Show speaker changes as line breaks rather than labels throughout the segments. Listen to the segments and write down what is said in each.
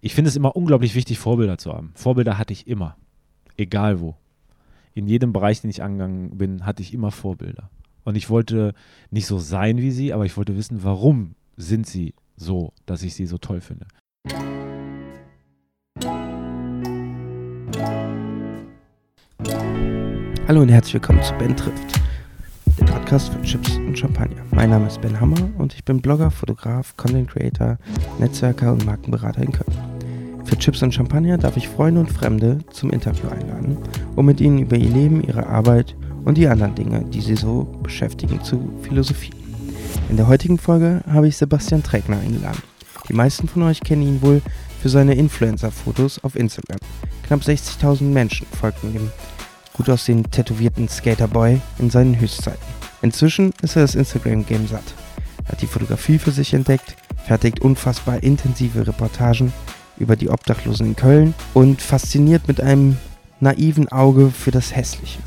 Ich finde es immer unglaublich wichtig, Vorbilder zu haben. Vorbilder hatte ich immer. Egal wo. In jedem Bereich, den ich angegangen bin, hatte ich immer Vorbilder. Und ich wollte nicht so sein wie sie, aber ich wollte wissen, warum sind sie so, dass ich sie so toll finde.
Hallo und herzlich willkommen zu Ben trifft, der Podcast für Chips und Champagner. Mein Name ist Ben Hammer und ich bin Blogger, Fotograf, Content Creator, Netzwerker und Markenberater in Köln. Für Chips und Champagner darf ich Freunde und Fremde zum Interview einladen, um mit ihnen über ihr Leben, ihre Arbeit und die anderen Dinge, die sie so beschäftigen, zu philosophieren. In der heutigen Folge habe ich Sebastian Trägner eingeladen. Die meisten von euch kennen ihn wohl für seine Influencer-Fotos auf Instagram. Knapp 60.000 Menschen folgten dem gut aussehenden tätowierten Skaterboy in seinen Höchstzeiten. Inzwischen ist er das Instagram-Game satt. Hat die Fotografie für sich entdeckt, fertigt unfassbar intensive Reportagen über die Obdachlosen in Köln und fasziniert mit einem naiven Auge für das Hässliche.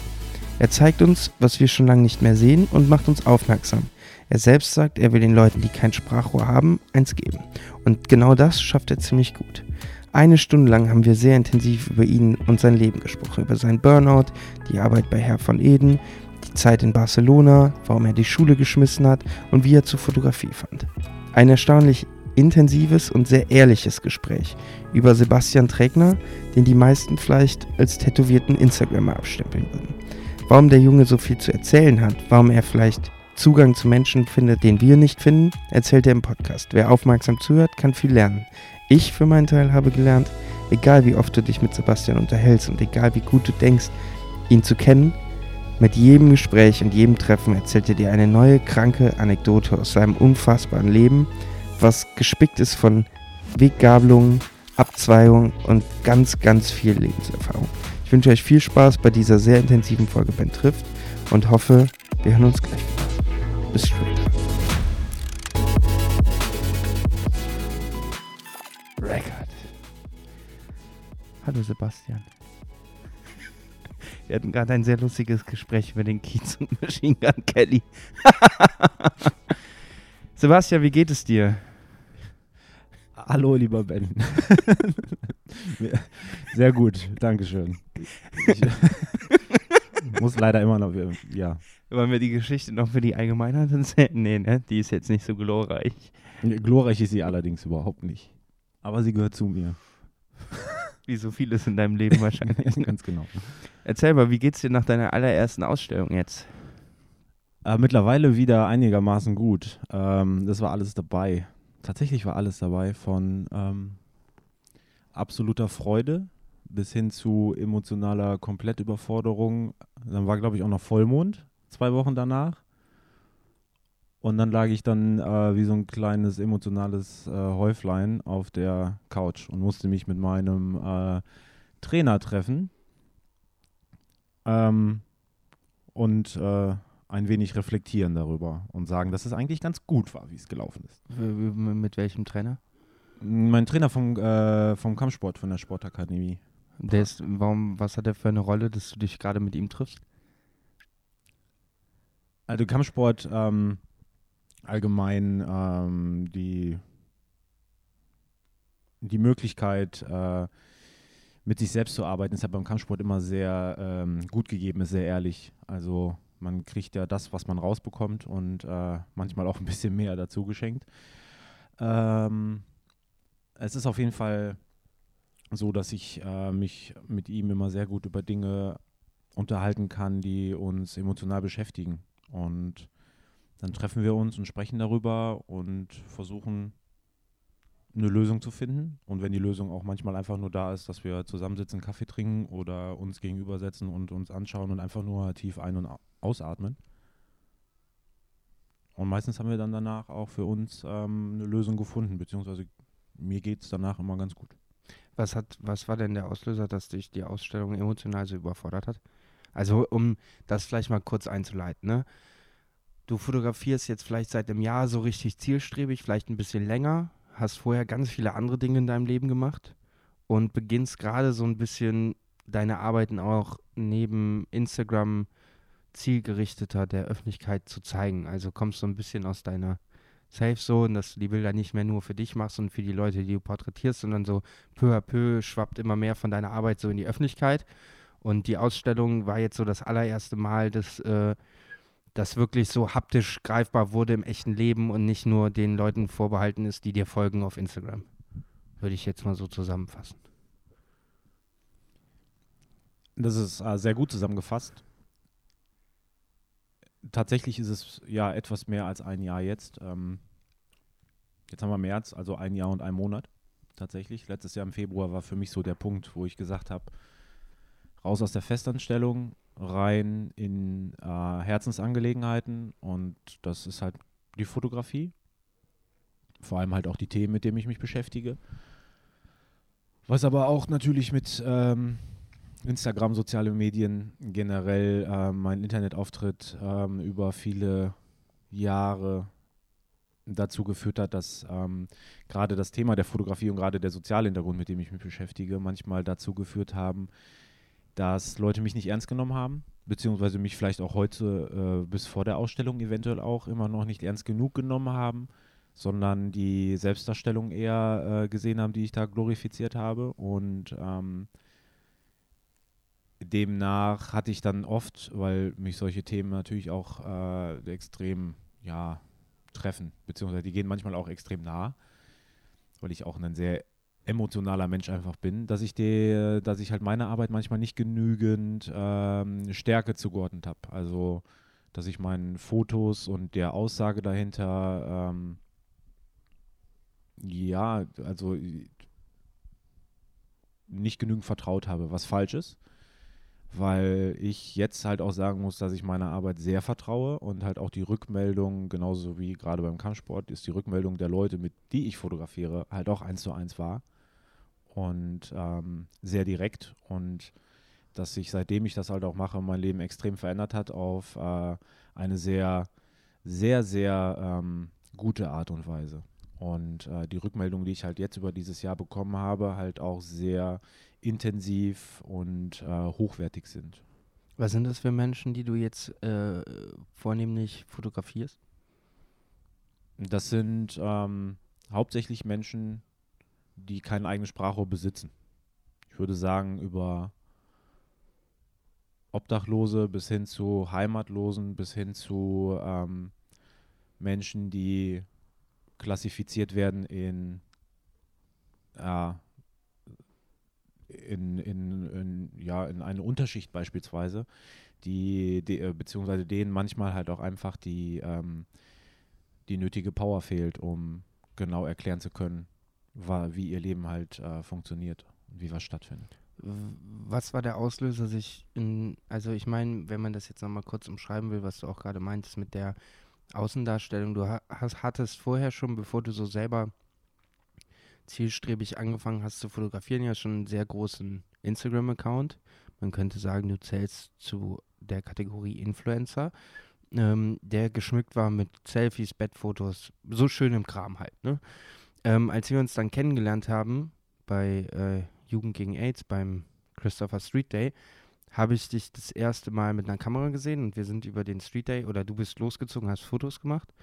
Er zeigt uns, was wir schon lange nicht mehr sehen und macht uns aufmerksam. Er selbst sagt, er will den Leuten, die kein Sprachrohr haben, eins geben. Und genau das schafft er ziemlich gut. Eine Stunde lang haben wir sehr intensiv über ihn und sein Leben gesprochen, über seinen Burnout, die Arbeit bei Herr von Eden, die Zeit in Barcelona, warum er die Schule geschmissen hat und wie er zur Fotografie fand. Ein erstaunlich intensives und sehr ehrliches Gespräch über Sebastian Trägner, den die meisten vielleicht als tätowierten Instagrammer abstempeln würden. Warum der Junge so viel zu erzählen hat, warum er vielleicht Zugang zu Menschen findet, den wir nicht finden, erzählt er im Podcast. Wer aufmerksam zuhört, kann viel lernen. Ich für meinen Teil habe gelernt, egal wie oft du dich mit Sebastian unterhältst und egal wie gut du denkst, ihn zu kennen, mit jedem Gespräch und jedem Treffen erzählt er dir eine neue kranke Anekdote aus seinem unfassbaren Leben, was gespickt ist von Weggabelungen, Abzweigungen und ganz, ganz viel Lebenserfahrung. Ich wünsche euch viel Spaß bei dieser sehr intensiven Folge Ben trifft und hoffe, wir hören uns gleich wieder. Bis später. Record. Hallo Sebastian. Wir hatten gerade ein sehr lustiges Gespräch über den Kiez und Machine Gun Kelly. Sebastian, wie geht es dir?
Hallo, lieber Ben. Sehr gut, Dankeschön. Ich muss leider immer noch, ja.
Wollen wir die Geschichte noch für die Allgemeinheit erzählen? Nee, ne? Die ist jetzt nicht so glorreich.
Glorreich ist sie allerdings überhaupt nicht. Aber sie gehört zu mir.
wie so vieles in deinem Leben wahrscheinlich.
Ganz genau.
Erzähl mal, wie geht's dir nach deiner allerersten Ausstellung jetzt?
Äh, mittlerweile wieder einigermaßen gut. Ähm, das war alles dabei. Tatsächlich war alles dabei, von ähm, absoluter Freude bis hin zu emotionaler Komplettüberforderung. Dann war, glaube ich, auch noch Vollmond, zwei Wochen danach. Und dann lag ich dann äh, wie so ein kleines emotionales äh, Häuflein auf der Couch und musste mich mit meinem äh, Trainer treffen ähm, und äh, ein wenig reflektieren darüber und sagen, dass es eigentlich ganz gut war, wie es gelaufen ist.
Mit welchem Trainer?
Mein Trainer vom, äh, vom Kampfsport, von der Sportakademie.
Der ist, warum, was hat er für eine Rolle, dass du dich gerade mit ihm triffst?
Also Kampfsport ähm, allgemein ähm, die, die Möglichkeit, äh, mit sich selbst zu arbeiten, ist ja beim Kampfsport immer sehr ähm, gut gegeben, ist sehr ehrlich. Also man kriegt ja das, was man rausbekommt und äh, manchmal auch ein bisschen mehr dazu geschenkt. Ähm, es ist auf jeden Fall so, dass ich äh, mich mit ihm immer sehr gut über Dinge unterhalten kann, die uns emotional beschäftigen. Und dann treffen wir uns und sprechen darüber und versuchen eine Lösung zu finden. Und wenn die Lösung auch manchmal einfach nur da ist, dass wir zusammensitzen, Kaffee trinken oder uns gegenübersetzen und uns anschauen und einfach nur tief ein- und ausatmen. Und meistens haben wir dann danach auch für uns ähm, eine Lösung gefunden, beziehungsweise mir geht es danach immer ganz gut.
Was, hat, was war denn der Auslöser, dass dich die Ausstellung emotional so überfordert hat? Also, um das vielleicht mal kurz einzuleiten, ne? Du fotografierst jetzt vielleicht seit einem Jahr so richtig zielstrebig, vielleicht ein bisschen länger, hast vorher ganz viele andere Dinge in deinem Leben gemacht und beginnst gerade so ein bisschen deine Arbeiten auch neben Instagram zielgerichteter der Öffentlichkeit zu zeigen. Also kommst so ein bisschen aus deiner safe und dass du die Bilder nicht mehr nur für dich machst und für die Leute, die du porträtierst, sondern so peu à peu schwappt immer mehr von deiner Arbeit so in die Öffentlichkeit. Und die Ausstellung war jetzt so das allererste Mal, dass äh, das wirklich so haptisch greifbar wurde im echten Leben und nicht nur den Leuten vorbehalten ist, die dir folgen auf Instagram. Würde ich jetzt mal so zusammenfassen.
Das ist äh, sehr gut zusammengefasst. Tatsächlich ist es ja etwas mehr als ein Jahr jetzt. Ähm, jetzt haben wir März, also ein Jahr und ein Monat tatsächlich. Letztes Jahr im Februar war für mich so der Punkt, wo ich gesagt habe, raus aus der Festanstellung, rein in äh, Herzensangelegenheiten und das ist halt die Fotografie. Vor allem halt auch die Themen, mit denen ich mich beschäftige. Was aber auch natürlich mit ähm, Instagram, soziale Medien, generell äh, mein Internetauftritt ähm, über viele Jahre dazu geführt hat, dass ähm, gerade das Thema der Fotografie und gerade der soziale Hintergrund, mit dem ich mich beschäftige, manchmal dazu geführt haben, dass Leute mich nicht ernst genommen haben, beziehungsweise mich vielleicht auch heute äh, bis vor der Ausstellung eventuell auch immer noch nicht ernst genug genommen haben, sondern die Selbstdarstellung eher äh, gesehen haben, die ich da glorifiziert habe. Und ähm, demnach hatte ich dann oft, weil mich solche Themen natürlich auch äh, extrem, ja, treffen, beziehungsweise die gehen manchmal auch extrem nah, weil ich auch einen sehr emotionaler Mensch einfach bin, dass ich die, dass ich halt meine Arbeit manchmal nicht genügend ähm, Stärke zugeordnet habe. Also dass ich meinen Fotos und der Aussage dahinter ähm, ja, also nicht genügend vertraut habe, was falsch ist weil ich jetzt halt auch sagen muss, dass ich meiner Arbeit sehr vertraue und halt auch die Rückmeldung, genauso wie gerade beim Kampfsport, ist die Rückmeldung der Leute, mit die ich fotografiere, halt auch eins zu eins war und ähm, sehr direkt und dass sich seitdem ich das halt auch mache, mein Leben extrem verändert hat auf äh, eine sehr, sehr, sehr ähm, gute Art und Weise. Und äh, die Rückmeldung, die ich halt jetzt über dieses Jahr bekommen habe, halt auch sehr intensiv und äh, hochwertig sind.
Was sind das für Menschen, die du jetzt äh, vornehmlich fotografierst?
Das sind ähm, hauptsächlich Menschen, die kein eigenes Sprachrohr besitzen. Ich würde sagen, über Obdachlose bis hin zu Heimatlosen, bis hin zu ähm, Menschen, die klassifiziert werden in äh, in, in, in, ja, in eine Unterschicht beispielsweise, die, die äh, beziehungsweise denen manchmal halt auch einfach die, ähm, die nötige Power fehlt, um genau erklären zu können, wie ihr Leben halt äh, funktioniert und wie was stattfindet.
Was war der Auslöser, sich in, also ich meine, wenn man das jetzt nochmal kurz umschreiben will, was du auch gerade meintest mit der Außendarstellung, du hast, hattest vorher schon, bevor du so selber zielstrebig angefangen hast zu fotografieren, ja schon einen sehr großen Instagram-Account. Man könnte sagen, du zählst zu der Kategorie Influencer, ähm, der geschmückt war mit Selfies, Bettfotos, so schön im Kram halt. Ne? Ähm, als wir uns dann kennengelernt haben bei äh, Jugend gegen AIDS, beim Christopher Street Day, habe ich dich das erste Mal mit einer Kamera gesehen und wir sind über den Street Day oder du bist losgezogen, hast Fotos gemacht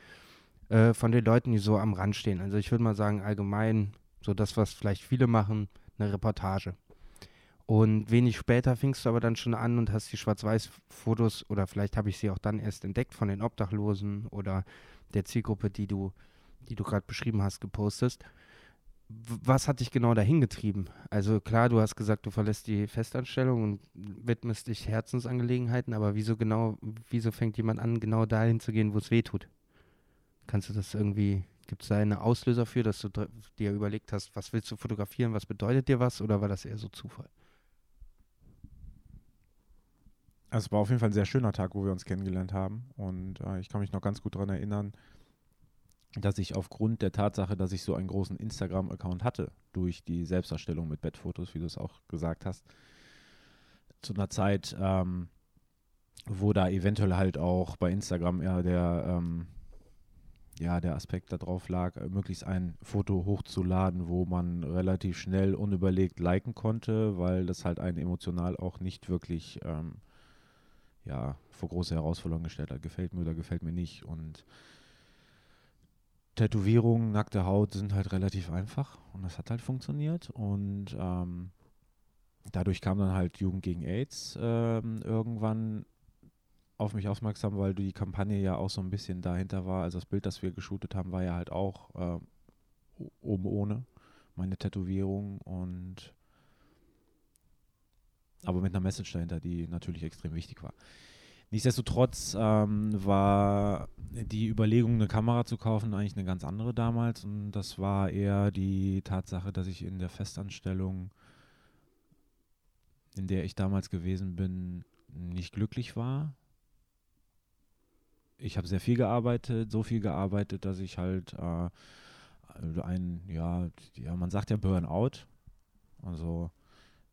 äh, von den Leuten, die so am Rand stehen. Also ich würde mal sagen, allgemein so das, was vielleicht viele machen, eine Reportage. Und wenig später fingst du aber dann schon an und hast die Schwarz-Weiß-Fotos oder vielleicht habe ich sie auch dann erst entdeckt von den Obdachlosen oder der Zielgruppe, die du, die du gerade beschrieben hast, gepostet. Was hat dich genau dahin getrieben? Also klar, du hast gesagt, du verlässt die Festanstellung und widmest dich Herzensangelegenheiten, aber wieso genau, wieso fängt jemand an, genau dahin zu gehen, wo es weh tut? Kannst du das irgendwie Gibt es da einen Auslöser für, dass du dir überlegt hast, was willst du fotografieren, was bedeutet dir was oder war das eher so Zufall?
Also es war auf jeden Fall ein sehr schöner Tag, wo wir uns kennengelernt haben und äh, ich kann mich noch ganz gut daran erinnern, dass ich aufgrund der Tatsache, dass ich so einen großen Instagram-Account hatte, durch die Selbsterstellung mit Bettfotos, wie du es auch gesagt hast, zu einer Zeit, ähm, wo da eventuell halt auch bei Instagram eher der ähm, ja, der Aspekt darauf lag, äh, möglichst ein Foto hochzuladen, wo man relativ schnell unüberlegt liken konnte, weil das halt einen emotional auch nicht wirklich ähm, ja, vor große Herausforderungen gestellt hat. Gefällt mir oder gefällt mir nicht. Und Tätowierungen, nackte Haut sind halt relativ einfach und das hat halt funktioniert und ähm, dadurch kam dann halt Jugend gegen AIDS ähm, irgendwann auf mich aufmerksam, weil die Kampagne ja auch so ein bisschen dahinter war. Also das Bild, das wir geshootet haben, war ja halt auch äh, oben ohne meine Tätowierung und aber mit einer Message dahinter, die natürlich extrem wichtig war. Nichtsdestotrotz ähm, war die Überlegung, eine Kamera zu kaufen, eigentlich eine ganz andere damals. Und das war eher die Tatsache, dass ich in der Festanstellung, in der ich damals gewesen bin, nicht glücklich war. Ich habe sehr viel gearbeitet, so viel gearbeitet, dass ich halt äh, ein, ja, ja, man sagt ja Burnout. Also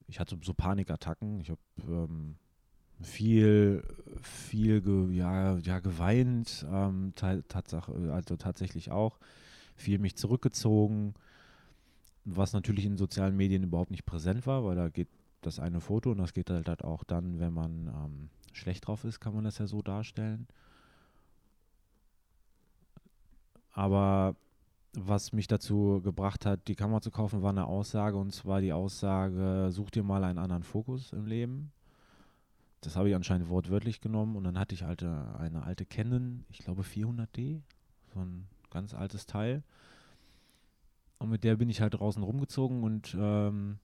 ich hatte so Panikattacken. Ich habe ähm, viel, viel ge, ja, ja, geweint, ähm, Tatsache, also tatsächlich auch. Viel mich zurückgezogen, was natürlich in sozialen Medien überhaupt nicht präsent war, weil da geht das eine Foto und das geht halt, halt auch dann, wenn man ähm, schlecht drauf ist, kann man das ja so darstellen. Aber was mich dazu gebracht hat, die Kamera zu kaufen, war eine Aussage und zwar die Aussage, such dir mal einen anderen Fokus im Leben. Das habe ich anscheinend wortwörtlich genommen und dann hatte ich alte, eine alte Canon, ich glaube 400D, so ein ganz altes Teil. Und mit der bin ich halt draußen rumgezogen und ähm,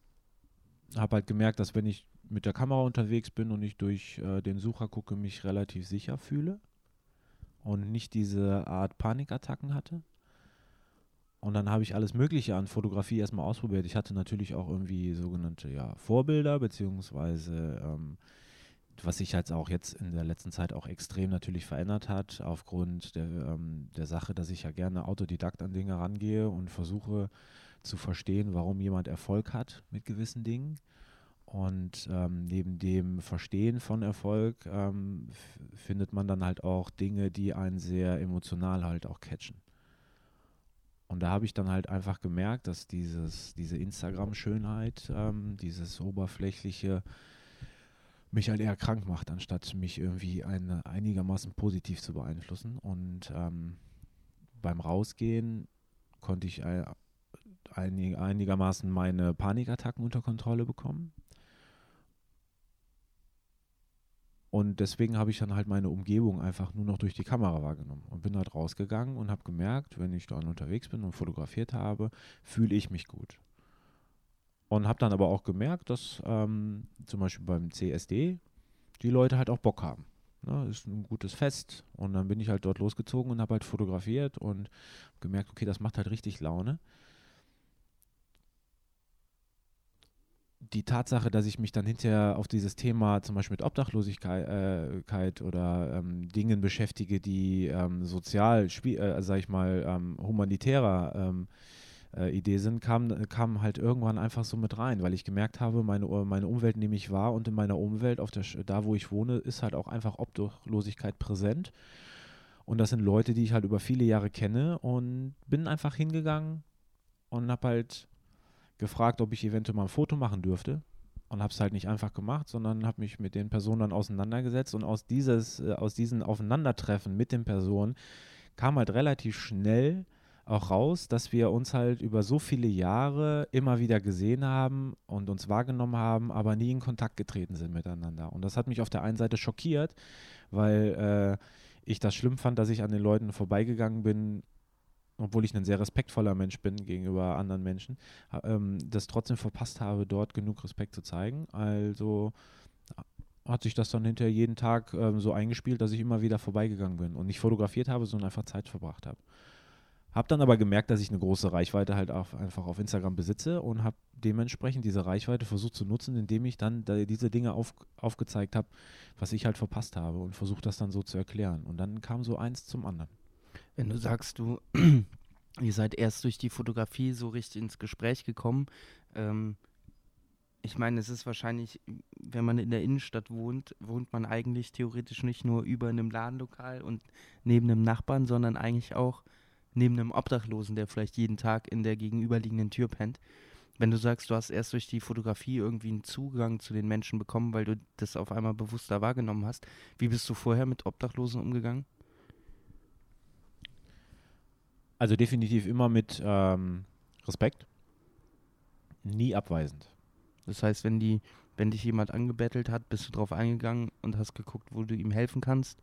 habe halt gemerkt, dass wenn ich mit der Kamera unterwegs bin und ich durch äh, den Sucher gucke, mich relativ sicher fühle und nicht diese Art Panikattacken hatte. Und dann habe ich alles Mögliche an Fotografie erstmal ausprobiert. Ich hatte natürlich auch irgendwie sogenannte ja, Vorbilder, beziehungsweise ähm, was sich jetzt auch jetzt in der letzten Zeit auch extrem natürlich verändert hat, aufgrund der, ähm, der Sache, dass ich ja gerne Autodidakt an Dinge rangehe und versuche zu verstehen, warum jemand Erfolg hat mit gewissen Dingen. Und ähm, neben dem Verstehen von Erfolg ähm, findet man dann halt auch Dinge, die einen sehr emotional halt auch catchen. Und da habe ich dann halt einfach gemerkt, dass dieses, diese Instagram-Schönheit, ähm, dieses oberflächliche, mich halt eher krank macht, anstatt mich irgendwie eine, einigermaßen positiv zu beeinflussen. Und ähm, beim Rausgehen konnte ich äh, einig, einigermaßen meine Panikattacken unter Kontrolle bekommen. Und deswegen habe ich dann halt meine Umgebung einfach nur noch durch die Kamera wahrgenommen und bin halt rausgegangen und habe gemerkt, wenn ich dann unterwegs bin und fotografiert habe, fühle ich mich gut. Und habe dann aber auch gemerkt, dass ähm, zum Beispiel beim CSD die Leute halt auch Bock haben. Ne, ist ein gutes Fest. Und dann bin ich halt dort losgezogen und habe halt fotografiert und gemerkt, okay, das macht halt richtig Laune. die Tatsache, dass ich mich dann hinterher auf dieses Thema zum Beispiel mit Obdachlosigkeit äh, oder ähm, Dingen beschäftige, die ähm, sozial, äh, sag ich mal, ähm, humanitärer ähm, äh, Idee sind, kam, kam halt irgendwann einfach so mit rein, weil ich gemerkt habe, meine, meine Umwelt nehme ich wahr und in meiner Umwelt, auf der, da wo ich wohne, ist halt auch einfach Obdachlosigkeit präsent. Und das sind Leute, die ich halt über viele Jahre kenne und bin einfach hingegangen und habe halt gefragt, ob ich eventuell mal ein Foto machen dürfte und habe es halt nicht einfach gemacht, sondern habe mich mit den Personen dann auseinandergesetzt und aus dieses, äh, aus diesen Aufeinandertreffen mit den Personen kam halt relativ schnell auch raus, dass wir uns halt über so viele Jahre immer wieder gesehen haben und uns wahrgenommen haben, aber nie in Kontakt getreten sind miteinander. Und das hat mich auf der einen Seite schockiert, weil äh, ich das schlimm fand, dass ich an den Leuten vorbeigegangen bin, obwohl ich ein sehr respektvoller Mensch bin gegenüber anderen Menschen, ähm, das trotzdem verpasst habe, dort genug Respekt zu zeigen. Also hat sich das dann hinterher jeden Tag ähm, so eingespielt, dass ich immer wieder vorbeigegangen bin und nicht fotografiert habe, sondern einfach Zeit verbracht habe. Habe dann aber gemerkt, dass ich eine große Reichweite halt auch einfach auf Instagram besitze und habe dementsprechend diese Reichweite versucht zu nutzen, indem ich dann da diese Dinge auf, aufgezeigt habe, was ich halt verpasst habe und versucht das dann so zu erklären. Und dann kam so eins zum anderen.
Wenn du sagst, du, ihr seid erst durch die Fotografie so richtig ins Gespräch gekommen, ähm, ich meine, es ist wahrscheinlich, wenn man in der Innenstadt wohnt, wohnt man eigentlich theoretisch nicht nur über einem Ladenlokal und neben einem Nachbarn, sondern eigentlich auch neben einem Obdachlosen, der vielleicht jeden Tag in der gegenüberliegenden Tür pennt. Wenn du sagst, du hast erst durch die Fotografie irgendwie einen Zugang zu den Menschen bekommen, weil du das auf einmal bewusster wahrgenommen hast, wie bist du vorher mit Obdachlosen umgegangen?
Also definitiv immer mit ähm, Respekt, nie abweisend.
Das heißt, wenn die, wenn dich jemand angebettelt hat, bist du drauf eingegangen und hast geguckt, wo du ihm helfen kannst,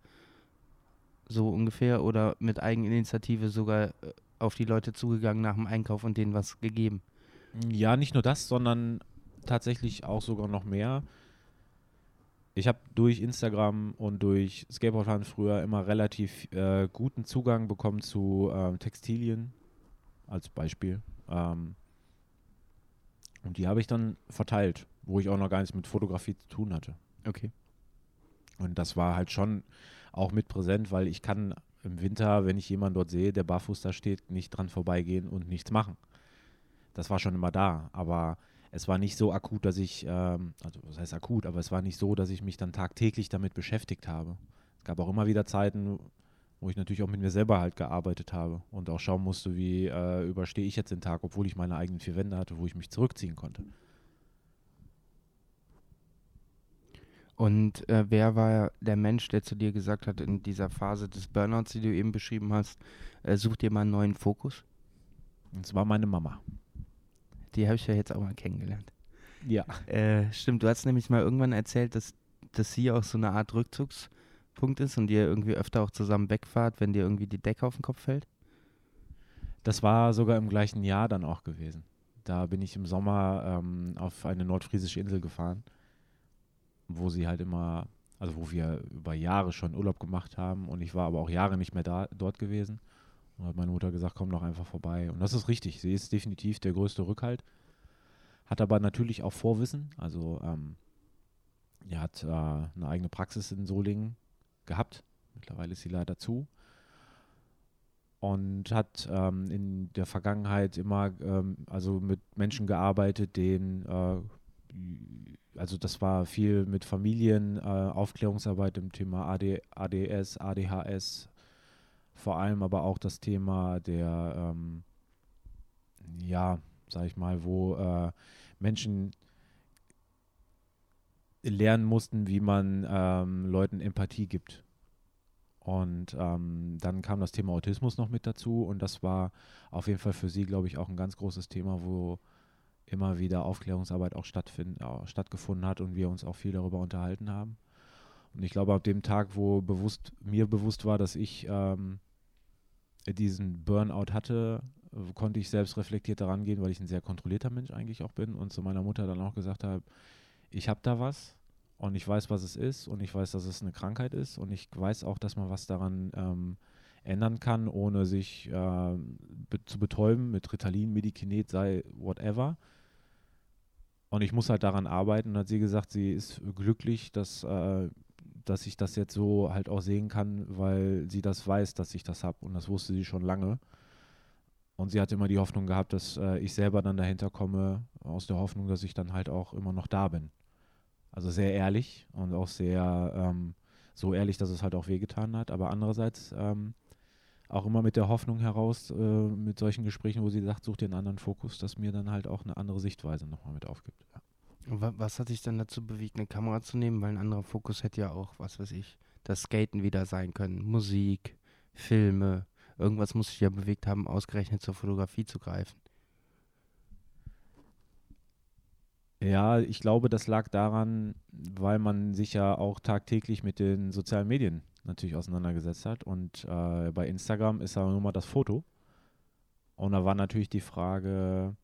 so ungefähr, oder mit Eigeninitiative sogar äh, auf die Leute zugegangen nach dem Einkauf und denen was gegeben.
Ja, nicht nur das, sondern tatsächlich auch sogar noch mehr. Ich habe durch Instagram und durch Skateboardfahren früher immer relativ äh, guten Zugang bekommen zu ähm, Textilien, als Beispiel. Ähm, und die habe ich dann verteilt, wo ich auch noch gar nichts mit Fotografie zu tun hatte.
Okay.
Und das war halt schon auch mit präsent, weil ich kann im Winter, wenn ich jemanden dort sehe, der barfuß da steht, nicht dran vorbeigehen und nichts machen. Das war schon immer da, aber es war nicht so akut, dass ich, ähm, also was heißt akut, aber es war nicht so, dass ich mich dann tagtäglich damit beschäftigt habe. Es gab auch immer wieder Zeiten, wo ich natürlich auch mit mir selber halt gearbeitet habe und auch schauen musste, wie äh, überstehe ich jetzt den Tag, obwohl ich meine eigenen vier Wände hatte, wo ich mich zurückziehen konnte.
Und äh, wer war der Mensch, der zu dir gesagt hat, in dieser Phase des Burnouts, die du eben beschrieben hast, äh, such dir mal einen neuen Fokus?
Es war meine Mama.
Die habe ich ja jetzt auch mal kennengelernt.
Ja.
Äh, stimmt, du hast nämlich mal irgendwann erzählt, dass, dass sie auch so eine Art Rückzugspunkt ist und ihr irgendwie öfter auch zusammen wegfahrt, wenn dir irgendwie die Decke auf den Kopf fällt.
Das war sogar im gleichen Jahr dann auch gewesen. Da bin ich im Sommer ähm, auf eine nordfriesische Insel gefahren wo sie halt immer, also wo wir über Jahre schon Urlaub gemacht haben und ich war aber auch Jahre nicht mehr da, dort gewesen. Und hat meine Mutter gesagt, komm doch einfach vorbei. Und das ist richtig. Sie ist definitiv der größte Rückhalt. Hat aber natürlich auch Vorwissen. Also ähm, er hat äh, eine eigene Praxis in Solingen gehabt. Mittlerweile ist sie leider zu. Und hat ähm, in der Vergangenheit immer ähm, also mit Menschen gearbeitet, denen äh, also das war viel mit Familien, äh, Aufklärungsarbeit im Thema AD, ADS, ADHS, vor allem aber auch das Thema der, ähm, ja, sag ich mal, wo äh, Menschen lernen mussten, wie man ähm, Leuten Empathie gibt. Und ähm, dann kam das Thema Autismus noch mit dazu und das war auf jeden Fall für sie, glaube ich, auch ein ganz großes Thema, wo immer wieder Aufklärungsarbeit auch äh, stattgefunden hat und wir uns auch viel darüber unterhalten haben. Und ich glaube, ab dem Tag, wo bewusst, mir bewusst war, dass ich ähm, diesen Burnout hatte, konnte ich selbst reflektiert daran gehen, weil ich ein sehr kontrollierter Mensch eigentlich auch bin und zu meiner Mutter dann auch gesagt habe, ich habe da was und ich weiß, was es ist und ich weiß, dass es eine Krankheit ist und ich weiß auch, dass man was daran ähm, ändern kann, ohne sich äh, be zu betäuben mit Ritalin, Medikinet, sei whatever. Und ich muss halt daran arbeiten. Und hat sie gesagt, sie ist glücklich, dass, äh, dass ich das jetzt so halt auch sehen kann, weil sie das weiß, dass ich das habe. Und das wusste sie schon lange. Und sie hat immer die Hoffnung gehabt, dass äh, ich selber dann dahinter komme, aus der Hoffnung, dass ich dann halt auch immer noch da bin. Also sehr ehrlich und auch sehr ähm, so ehrlich, dass es halt auch wehgetan hat. Aber andererseits ähm, auch immer mit der Hoffnung heraus, äh, mit solchen Gesprächen, wo sie sagt, such dir einen anderen Fokus, dass mir dann halt auch eine andere Sichtweise nochmal mit aufgibt. Ja.
Was hat dich dann dazu bewegt, eine Kamera zu nehmen? Weil ein anderer Fokus hätte ja auch, was weiß ich, das Skaten wieder sein können. Musik, Filme, irgendwas muss sich ja bewegt haben, ausgerechnet zur Fotografie zu greifen.
Ja, ich glaube, das lag daran, weil man sich ja auch tagtäglich mit den sozialen Medien natürlich auseinandergesetzt hat. Und äh, bei Instagram ist aber nur mal das Foto. Und da war natürlich die Frage,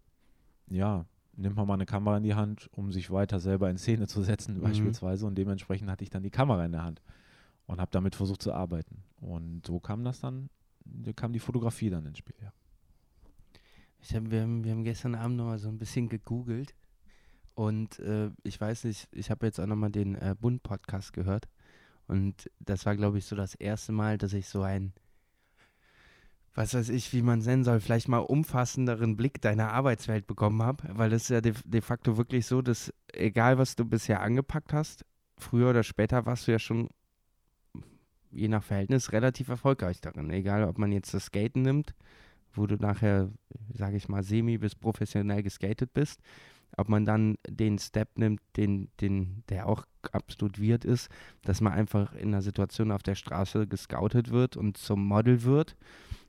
ja, nimmt man mal eine Kamera in die Hand, um sich weiter selber in Szene zu setzen, mhm. beispielsweise. Und dementsprechend hatte ich dann die Kamera in der Hand und habe damit versucht zu arbeiten. Und so kam das dann, kam die Fotografie dann ins Spiel, ja.
Ich hab, wir, haben, wir haben gestern Abend noch mal so ein bisschen gegoogelt und äh, ich weiß nicht, ich habe jetzt auch noch mal den äh, Bund-Podcast gehört und das war, glaube ich, so das erste Mal, dass ich so ein, was weiß ich, wie man es nennen soll, vielleicht mal umfassenderen Blick deiner Arbeitswelt bekommen habe. Weil es ist ja de, de facto wirklich so, dass egal, was du bisher angepackt hast, früher oder später warst du ja schon, je nach Verhältnis, relativ erfolgreich darin. Egal, ob man jetzt das Skaten nimmt, wo du nachher, sage ich mal, semi bis professionell geskatet bist ob man dann den Step nimmt, den, den, der auch absolut wird ist, dass man einfach in einer Situation auf der Straße gescoutet wird und zum Model wird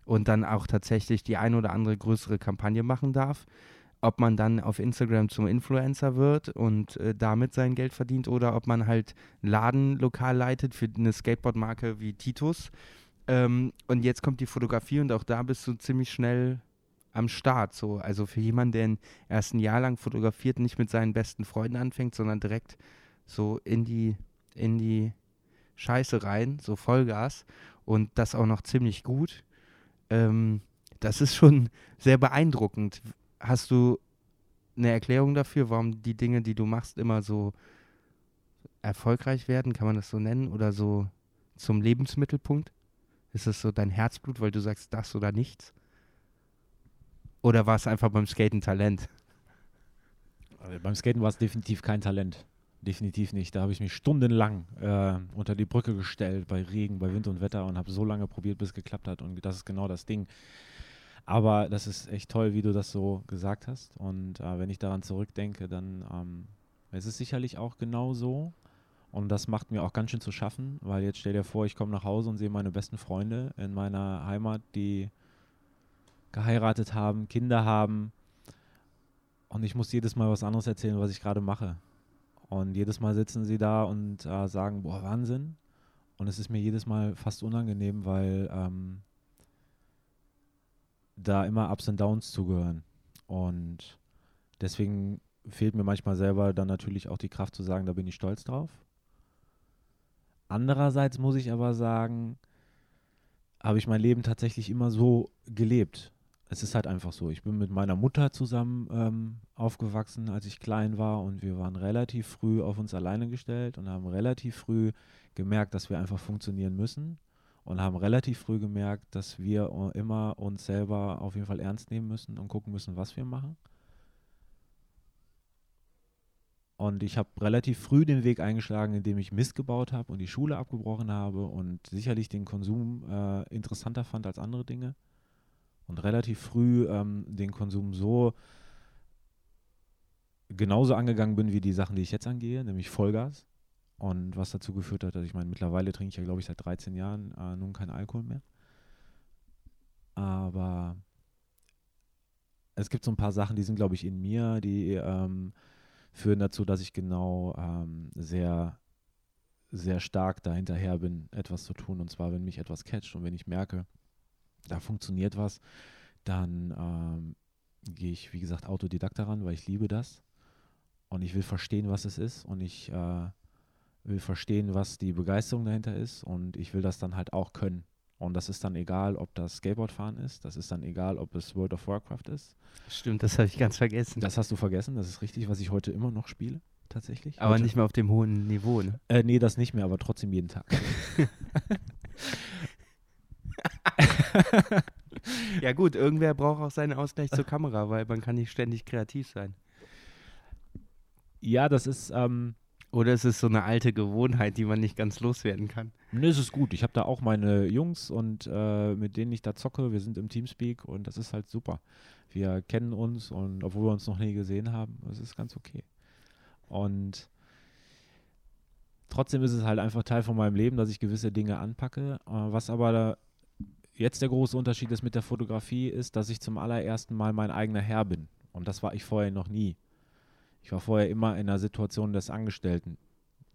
und dann auch tatsächlich die ein oder andere größere Kampagne machen darf, ob man dann auf Instagram zum Influencer wird und äh, damit sein Geld verdient oder ob man halt ein Ladenlokal leitet für eine Skateboard-Marke wie Titus. Ähm, und jetzt kommt die Fotografie und auch da bist du ziemlich schnell am Start. So. Also für jemanden, der erst ein Jahr lang fotografiert, nicht mit seinen besten Freunden anfängt, sondern direkt so in die, in die Scheiße rein, so Vollgas und das auch noch ziemlich gut. Ähm, das ist schon sehr beeindruckend. Hast du eine Erklärung dafür, warum die Dinge, die du machst, immer so erfolgreich werden? Kann man das so nennen? Oder so zum Lebensmittelpunkt? Ist es so dein Herzblut, weil du sagst das oder nichts? Oder war es einfach beim Skaten Talent?
Also beim Skaten war es definitiv kein Talent. Definitiv nicht. Da habe ich mich stundenlang äh, unter die Brücke gestellt, bei Regen, bei Wind und Wetter und habe so lange probiert, bis es geklappt hat. Und das ist genau das Ding. Aber das ist echt toll, wie du das so gesagt hast. Und äh, wenn ich daran zurückdenke, dann ähm, ist es sicherlich auch genau so. Und das macht mir auch ganz schön zu schaffen, weil jetzt stell dir vor, ich komme nach Hause und sehe meine besten Freunde in meiner Heimat, die geheiratet haben, Kinder haben. Und ich muss jedes Mal was anderes erzählen, was ich gerade mache. Und jedes Mal sitzen sie da und äh, sagen, boah, Wahnsinn. Und es ist mir jedes Mal fast unangenehm, weil ähm, da immer Ups und Downs zugehören. Und deswegen fehlt mir manchmal selber dann natürlich auch die Kraft zu sagen, da bin ich stolz drauf. Andererseits muss ich aber sagen, habe ich mein Leben tatsächlich immer so gelebt es ist halt einfach so. Ich bin mit meiner Mutter zusammen ähm, aufgewachsen, als ich klein war und wir waren relativ früh auf uns alleine gestellt und haben relativ früh gemerkt, dass wir einfach funktionieren müssen und haben relativ früh gemerkt, dass wir immer uns selber auf jeden Fall ernst nehmen müssen und gucken müssen, was wir machen. Und ich habe relativ früh den Weg eingeschlagen, indem ich Mist gebaut habe und die Schule abgebrochen habe und sicherlich den Konsum äh, interessanter fand als andere Dinge und relativ früh ähm, den Konsum so genauso angegangen bin wie die Sachen, die ich jetzt angehe, nämlich Vollgas. Und was dazu geführt hat, dass ich meine, mittlerweile trinke ich ja, glaube ich, seit 13 Jahren äh, nun keinen Alkohol mehr. Aber es gibt so ein paar Sachen, die sind, glaube ich, in mir, die ähm, führen dazu, dass ich genau ähm, sehr, sehr stark dahinterher bin, etwas zu tun. Und zwar, wenn mich etwas catcht und wenn ich merke, da funktioniert was, dann ähm, gehe ich, wie gesagt, Autodidakt daran, weil ich liebe das. Und ich will verstehen, was es ist. Und ich äh, will verstehen, was die Begeisterung dahinter ist. Und ich will das dann halt auch können. Und das ist dann egal, ob das Skateboardfahren ist. Das ist dann egal, ob es World of Warcraft ist.
Stimmt, das habe ich ganz vergessen.
Das hast du vergessen. Das ist richtig, was ich heute immer noch spiele. Tatsächlich.
Aber
heute.
nicht mehr auf dem hohen Niveau, ne?
Äh, nee, das nicht mehr, aber trotzdem jeden Tag.
ja gut, irgendwer braucht auch seinen Ausgleich zur Kamera, weil man kann nicht ständig kreativ sein.
Ja, das ist. Ähm,
Oder es ist so eine alte Gewohnheit, die man nicht ganz loswerden kann.
Ne, es ist gut. Ich habe da auch meine Jungs und äh, mit denen ich da zocke. Wir sind im Teamspeak und das ist halt super. Wir kennen uns und obwohl wir uns noch nie gesehen haben, es ist ganz okay. Und trotzdem ist es halt einfach Teil von meinem Leben, dass ich gewisse Dinge anpacke. Äh, was aber jetzt der große Unterschied ist mit der Fotografie, ist, dass ich zum allerersten Mal mein eigener Herr bin. Und das war ich vorher noch nie. Ich war vorher immer in der Situation des Angestellten.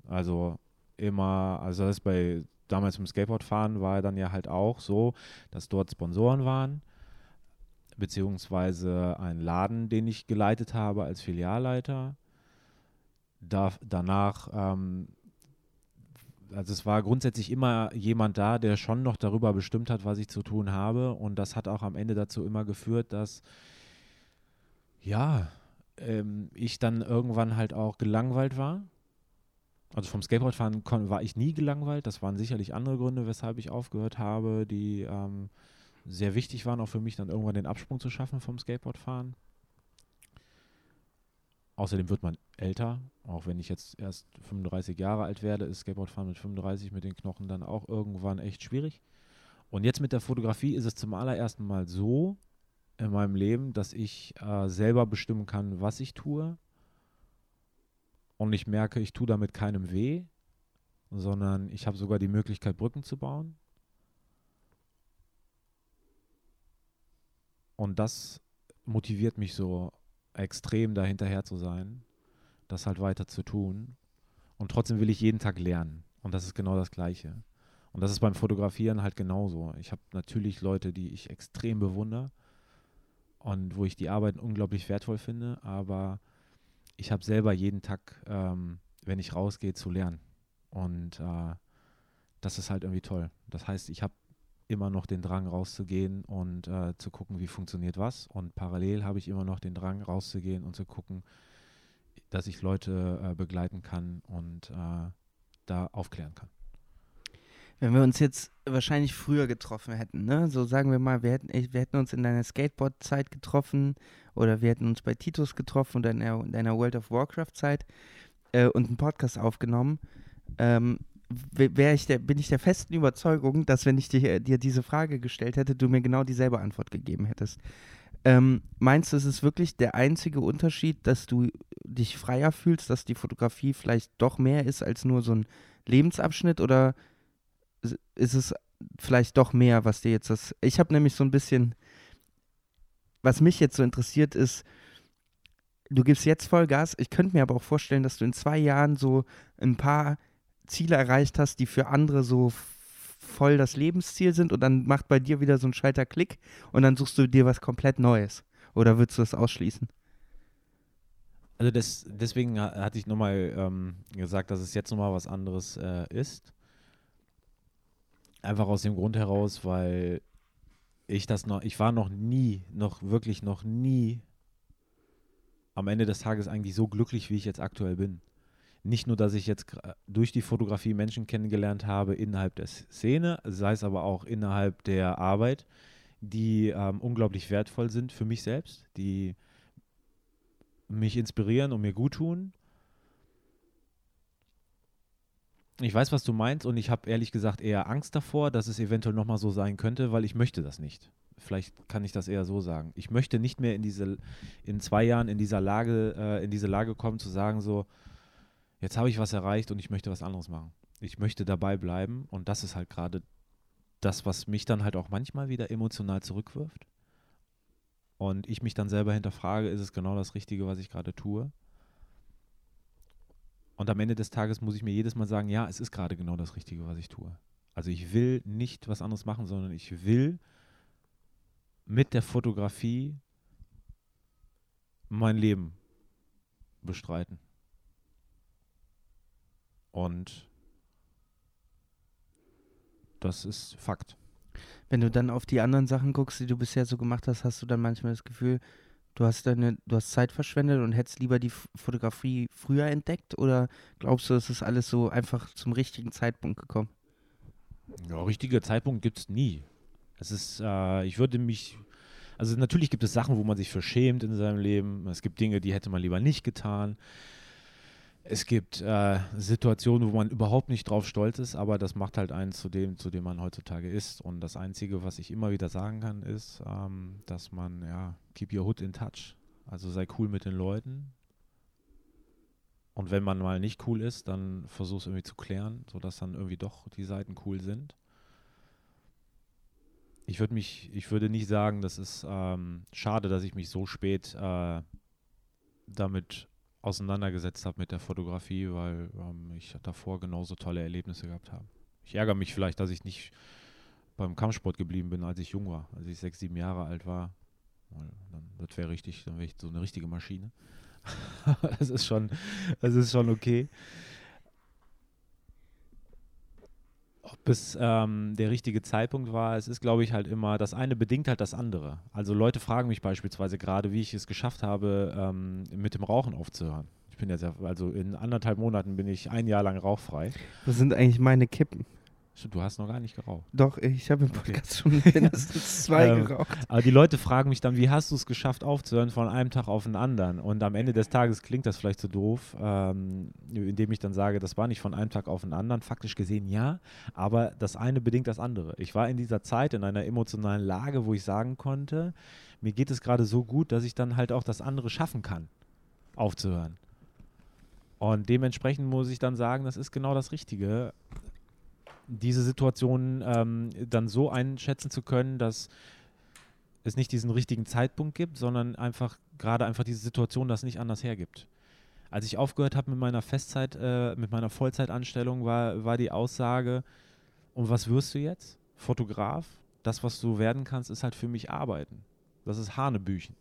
Also immer, also das bei damals im Skateboardfahren war dann ja halt auch so, dass dort Sponsoren waren, beziehungsweise ein Laden, den ich geleitet habe als Filialleiter. Da, danach ähm, also es war grundsätzlich immer jemand da, der schon noch darüber bestimmt hat, was ich zu tun habe. Und das hat auch am Ende dazu immer geführt, dass ja, ähm, ich dann irgendwann halt auch gelangweilt war. Also vom Skateboardfahren war ich nie gelangweilt. Das waren sicherlich andere Gründe, weshalb ich aufgehört habe, die ähm, sehr wichtig waren, auch für mich dann irgendwann den Absprung zu schaffen vom Skateboardfahren. Außerdem wird man älter, auch wenn ich jetzt erst 35 Jahre alt werde, ist Skateboardfahren mit 35 mit den Knochen dann auch irgendwann echt schwierig. Und jetzt mit der Fotografie ist es zum allerersten Mal so in meinem Leben, dass ich äh, selber bestimmen kann, was ich tue. Und ich merke, ich tue damit keinem weh, sondern ich habe sogar die Möglichkeit, Brücken zu bauen. Und das motiviert mich so extrem, da hinterher zu sein, das halt weiter zu tun. Und trotzdem will ich jeden Tag lernen. Und das ist genau das Gleiche. Und das ist beim Fotografieren halt genauso. Ich habe natürlich Leute, die ich extrem bewundere und wo ich die Arbeit unglaublich wertvoll finde, aber ich habe selber jeden Tag, ähm, wenn ich rausgehe, zu lernen. Und äh, das ist halt irgendwie toll. Das heißt, ich habe immer noch den Drang rauszugehen und äh, zu gucken, wie funktioniert was. Und parallel habe ich immer noch den Drang rauszugehen und zu gucken, dass ich Leute äh, begleiten kann und äh, da aufklären kann.
Wenn wir uns jetzt wahrscheinlich früher getroffen hätten, ne? So sagen wir mal, wir hätten, wir hätten uns in deiner Skateboard-Zeit getroffen oder wir hätten uns bei Titus getroffen oder in deiner, in deiner World of Warcraft-Zeit äh, und einen Podcast aufgenommen. Ähm, ich der, bin ich der festen Überzeugung, dass wenn ich dir, dir, diese Frage gestellt hätte, du mir genau dieselbe Antwort gegeben hättest. Ähm, meinst du, es ist wirklich der einzige Unterschied, dass du dich freier fühlst, dass die Fotografie vielleicht doch mehr ist als nur so ein Lebensabschnitt oder ist es vielleicht doch mehr, was dir jetzt das. Ich habe nämlich so ein bisschen, was mich jetzt so interessiert, ist, du gibst jetzt Vollgas. Ich könnte mir aber auch vorstellen, dass du in zwei Jahren so ein paar Ziele erreicht hast, die für andere so voll das Lebensziel sind und dann macht bei dir wieder so ein Schalter Klick und dann suchst du dir was komplett Neues. Oder würdest du das ausschließen?
Also das, deswegen hatte ich nochmal ähm, gesagt, dass es jetzt nochmal was anderes äh, ist. Einfach aus dem Grund heraus, weil ich das noch, ich war noch nie, noch wirklich noch nie am Ende des Tages eigentlich so glücklich, wie ich jetzt aktuell bin. Nicht nur, dass ich jetzt durch die Fotografie Menschen kennengelernt habe innerhalb der Szene, sei es aber auch innerhalb der Arbeit, die ähm, unglaublich wertvoll sind für mich selbst, die mich inspirieren und mir gut tun Ich weiß, was du meinst und ich habe ehrlich gesagt eher Angst davor, dass es eventuell nochmal so sein könnte, weil ich möchte das nicht. Vielleicht kann ich das eher so sagen. Ich möchte nicht mehr in diese, in zwei Jahren in dieser Lage, äh, in diese Lage kommen, zu sagen so, jetzt habe ich was erreicht und ich möchte was anderes machen. Ich möchte dabei bleiben und das ist halt gerade das, was mich dann halt auch manchmal wieder emotional zurückwirft. Und ich mich dann selber hinterfrage, ist es genau das Richtige, was ich gerade tue? Und am Ende des Tages muss ich mir jedes Mal sagen, ja, es ist gerade genau das Richtige, was ich tue. Also ich will nicht was anderes machen, sondern ich will mit der Fotografie mein Leben bestreiten. Und das ist Fakt.
Wenn du dann auf die anderen Sachen guckst, die du bisher so gemacht hast, hast du dann manchmal das Gefühl, Du hast deine, du hast Zeit verschwendet und hättest lieber die Fotografie früher entdeckt oder glaubst du, es ist alles so einfach zum richtigen Zeitpunkt gekommen?
Ja, richtiger Zeitpunkt gibt es nie. Es ist, äh, ich würde mich, also natürlich gibt es Sachen, wo man sich verschämt in seinem Leben. Es gibt Dinge, die hätte man lieber nicht getan. Es gibt äh, Situationen, wo man überhaupt nicht drauf stolz ist, aber das macht halt einen zu dem, zu dem man heutzutage ist. Und das Einzige, was ich immer wieder sagen kann, ist, ähm, dass man, ja, keep your hood in touch. Also sei cool mit den Leuten. Und wenn man mal nicht cool ist, dann versuch es irgendwie zu klären, sodass dann irgendwie doch die Seiten cool sind. Ich würde mich, ich würde nicht sagen, das ist ähm, schade, dass ich mich so spät äh, damit auseinandergesetzt habe mit der Fotografie, weil ähm, ich davor genauso tolle Erlebnisse gehabt habe. Ich ärgere mich vielleicht, dass ich nicht beim Kampfsport geblieben bin, als ich jung war, als ich sechs, sieben Jahre alt war. Dann, das wäre richtig, dann wäre ich so eine richtige Maschine. das ist schon, das ist schon okay. Ob es ähm, der richtige Zeitpunkt war, es ist, glaube ich, halt immer, das eine bedingt halt das andere. Also Leute fragen mich beispielsweise gerade, wie ich es geschafft habe, ähm, mit dem Rauchen aufzuhören. Ich bin jetzt, also in anderthalb Monaten bin ich ein Jahr lang rauchfrei.
Was sind eigentlich meine Kippen?
Du hast noch gar nicht geraucht.
Doch, ich habe im Podcast okay. schon mindestens zwei ähm, geraucht.
Aber die Leute fragen mich dann, wie hast du es geschafft aufzuhören von einem Tag auf den anderen? Und am Ende des Tages klingt das vielleicht so doof, ähm, indem ich dann sage, das war nicht von einem Tag auf den anderen. Faktisch gesehen ja, aber das eine bedingt das andere. Ich war in dieser Zeit in einer emotionalen Lage, wo ich sagen konnte, mir geht es gerade so gut, dass ich dann halt auch das andere schaffen kann, aufzuhören. Und dementsprechend muss ich dann sagen, das ist genau das Richtige diese Situation ähm, dann so einschätzen zu können, dass es nicht diesen richtigen Zeitpunkt gibt, sondern einfach gerade einfach diese Situation das nicht anders hergibt. Als ich aufgehört habe mit meiner Festzeit, äh, mit meiner Vollzeitanstellung, war, war die Aussage, und was wirst du jetzt? Fotograf? Das, was du werden kannst, ist halt für mich Arbeiten. Das ist Hanebüchen.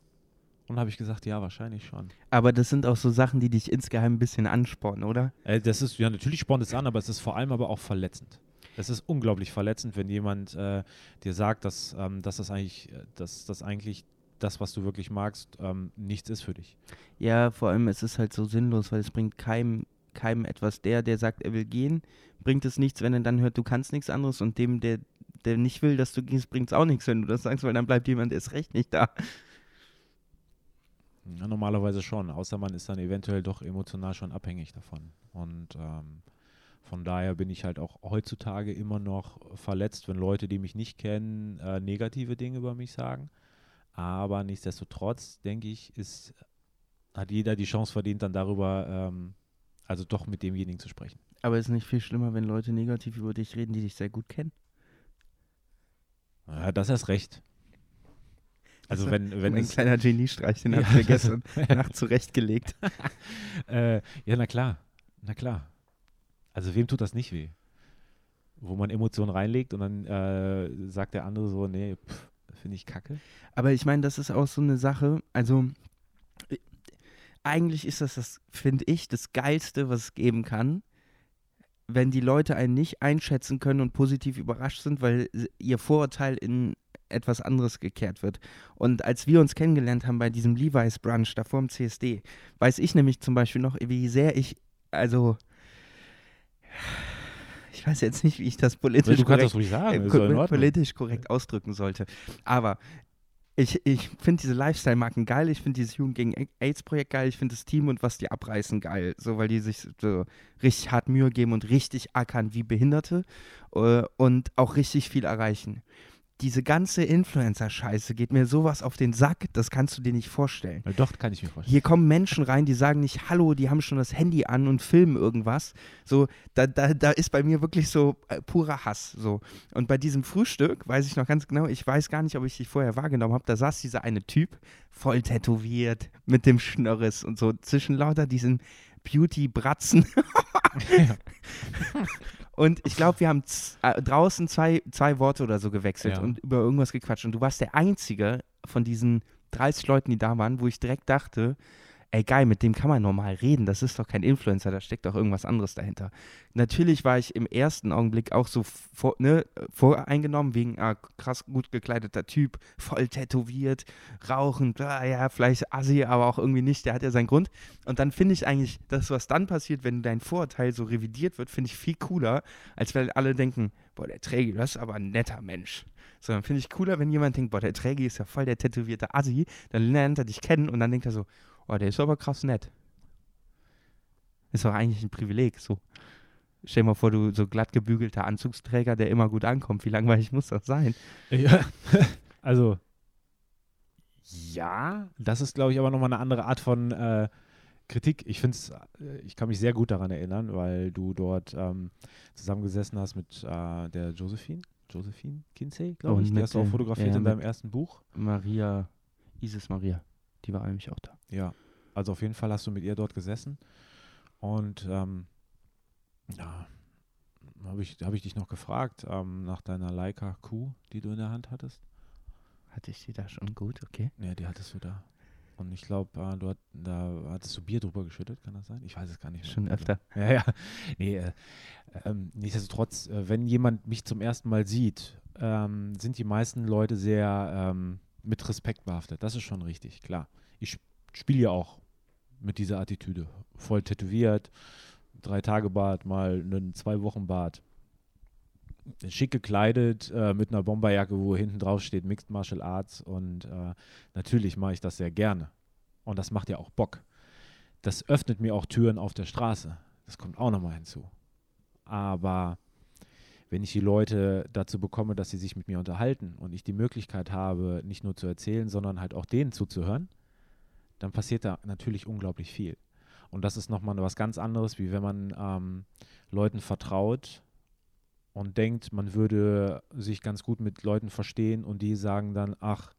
Und habe ich gesagt, ja, wahrscheinlich schon.
Aber das sind auch so Sachen, die dich insgeheim ein bisschen anspornen, oder?
Äh, das ist, ja, natürlich spornt es an, aber es ist vor allem aber auch verletzend. Es ist unglaublich verletzend, wenn jemand äh, dir sagt, dass, ähm, dass das eigentlich, dass das eigentlich das, was du wirklich magst, ähm, nichts ist für dich.
Ja, vor allem es ist halt so sinnlos, weil es bringt keinem, keinem etwas. Der, der sagt, er will gehen, bringt es nichts, wenn er dann hört, du kannst nichts anderes und dem, der, der nicht will, dass du gehst, bringt es auch nichts, wenn du das sagst, weil dann bleibt jemand erst recht nicht da.
Ja, normalerweise schon, außer man ist dann eventuell doch emotional schon abhängig davon. Und ähm, von daher bin ich halt auch heutzutage immer noch verletzt, wenn Leute, die mich nicht kennen, äh, negative Dinge über mich sagen. Aber nichtsdestotrotz, denke ich, ist, hat jeder die Chance verdient, dann darüber, ähm, also doch mit demjenigen zu sprechen.
Aber ist nicht viel schlimmer, wenn Leute negativ über dich reden, die dich sehr gut kennen?
Ja, das ist recht. Also das wenn, wenn
ein kleiner Geniestreich, den ja, hast du gestern Nacht zurechtgelegt.
äh, ja, na klar, na klar. Also wem tut das nicht weh? Wo man Emotionen reinlegt und dann äh, sagt der andere so, nee, finde ich kacke.
Aber ich meine, das ist auch so eine Sache, also eigentlich ist das, das finde ich, das Geilste, was es geben kann, wenn die Leute einen nicht einschätzen können und positiv überrascht sind, weil ihr Vorurteil in etwas anderes gekehrt wird. Und als wir uns kennengelernt haben bei diesem Levi's Brunch da vor dem CSD, weiß ich nämlich zum Beispiel noch, wie sehr ich, also ich weiß jetzt nicht, wie ich das politisch,
du korrekt, das sagen,
äh, politisch korrekt ausdrücken sollte. Aber ich, ich finde diese Lifestyle-Marken geil, ich finde dieses Jugend gegen AIDS-Projekt geil, ich finde das Team und was die abreißen geil, so weil die sich so richtig hart Mühe geben und richtig ackern wie Behinderte äh, und auch richtig viel erreichen diese ganze Influencer-Scheiße geht mir sowas auf den Sack, das kannst du dir nicht vorstellen.
Ja, doch, kann ich mir vorstellen.
Hier kommen Menschen rein, die sagen nicht Hallo, die haben schon das Handy an und filmen irgendwas. So, da, da, da ist bei mir wirklich so äh, purer Hass. So. Und bei diesem Frühstück weiß ich noch ganz genau, ich weiß gar nicht, ob ich dich vorher wahrgenommen habe, da saß dieser eine Typ, voll tätowiert, mit dem Schnörres und so, zwischen lauter diesen Beauty-Bratzen. ja. Und ich glaube, wir haben äh, draußen zwei, zwei Worte oder so gewechselt ja. und über irgendwas gequatscht. Und du warst der Einzige von diesen 30 Leuten, die da waren, wo ich direkt dachte, ey geil, mit dem kann man normal reden, das ist doch kein Influencer, da steckt doch irgendwas anderes dahinter. Natürlich war ich im ersten Augenblick auch so vor, ne, voreingenommen wegen ah, krass gut gekleideter Typ, voll tätowiert, rauchend, ah, ja, vielleicht assi, aber auch irgendwie nicht, der hat ja seinen Grund. Und dann finde ich eigentlich, das, was dann passiert, wenn dein Vorurteil so revidiert wird, finde ich viel cooler, als wenn alle denken, boah, der Trägi, das ist aber ein netter Mensch. Sondern finde ich cooler, wenn jemand denkt, boah, der Trägi ist ja voll der tätowierte Assi, dann lernt er dich kennen und dann denkt er so, Oh, der ist aber krass nett. Ist doch eigentlich ein Privileg, so. Stell dir mal vor, du so glatt gebügelter Anzugsträger, der immer gut ankommt. Wie langweilig muss das sein?
Ja, also, ja, das ist, glaube ich, aber nochmal eine andere Art von äh, Kritik. Ich finde es, äh, ich kann mich sehr gut daran erinnern, weil du dort ähm, zusammengesessen hast mit äh, der Josephine, Josephine Kinsey, glaube ich. Die hast du auch fotografiert ja, in deinem ersten Buch.
Maria, Isis Maria. Die war nämlich auch da.
Ja, also auf jeden Fall hast du mit ihr dort gesessen. Und ähm, ja, habe ich, hab ich dich noch gefragt ähm, nach deiner Leica Q, die du in der Hand hattest.
Hatte ich die da schon gut, okay?
Ja, die hattest du da. Und ich glaube, äh, du hat, da hattest du Bier drüber geschüttet, kann das sein? Ich weiß es gar nicht.
Mehr. Schon öfter.
Ja, ja. Nee, äh, äh, nichtsdestotrotz, äh, wenn jemand mich zum ersten Mal sieht, ähm, sind die meisten Leute sehr ähm, mit Respekt behaftet. Das ist schon richtig, klar. Ich spiele ja auch mit dieser Attitüde. Voll tätowiert, drei Tage Bart, mal einen zwei Wochen Bart. Schick gekleidet, äh, mit einer Bomberjacke, wo hinten drauf steht Mixed Martial Arts. Und äh, natürlich mache ich das sehr gerne. Und das macht ja auch Bock. Das öffnet mir auch Türen auf der Straße. Das kommt auch nochmal hinzu. Aber wenn ich die Leute dazu bekomme, dass sie sich mit mir unterhalten und ich die Möglichkeit habe, nicht nur zu erzählen, sondern halt auch denen zuzuhören, dann passiert da natürlich unglaublich viel. Und das ist nochmal was ganz anderes, wie wenn man ähm, Leuten vertraut und denkt, man würde sich ganz gut mit Leuten verstehen und die sagen dann, ach,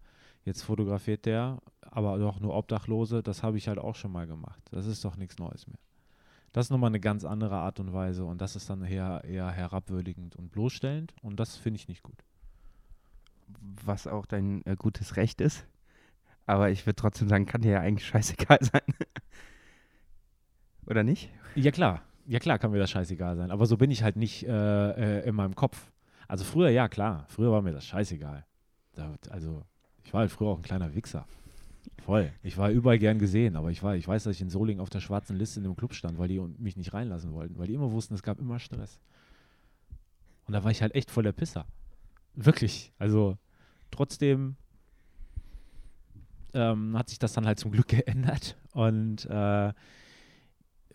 Jetzt fotografiert der, aber doch nur Obdachlose. Das habe ich halt auch schon mal gemacht. Das ist doch nichts Neues mehr. Das ist nochmal eine ganz andere Art und Weise und das ist dann eher, eher herabwürdigend und bloßstellend und das finde ich nicht gut.
Was auch dein äh, gutes Recht ist. Aber ich würde trotzdem sagen, kann dir ja eigentlich scheißegal sein. Oder nicht?
Ja, klar. Ja, klar kann mir das scheißegal sein. Aber so bin ich halt nicht äh, äh, in meinem Kopf. Also früher, ja, klar. Früher war mir das scheißegal. Da, also, ich war halt früher auch ein kleiner Wichser. Voll. Ich war überall gern gesehen, aber ich, war, ich weiß, dass ich in Solingen auf der schwarzen Liste in einem Club stand, weil die mich nicht reinlassen wollten, weil die immer wussten, es gab immer Stress. Und da war ich halt echt voll der Pisser. Wirklich. Also trotzdem ähm, hat sich das dann halt zum Glück geändert. Und äh,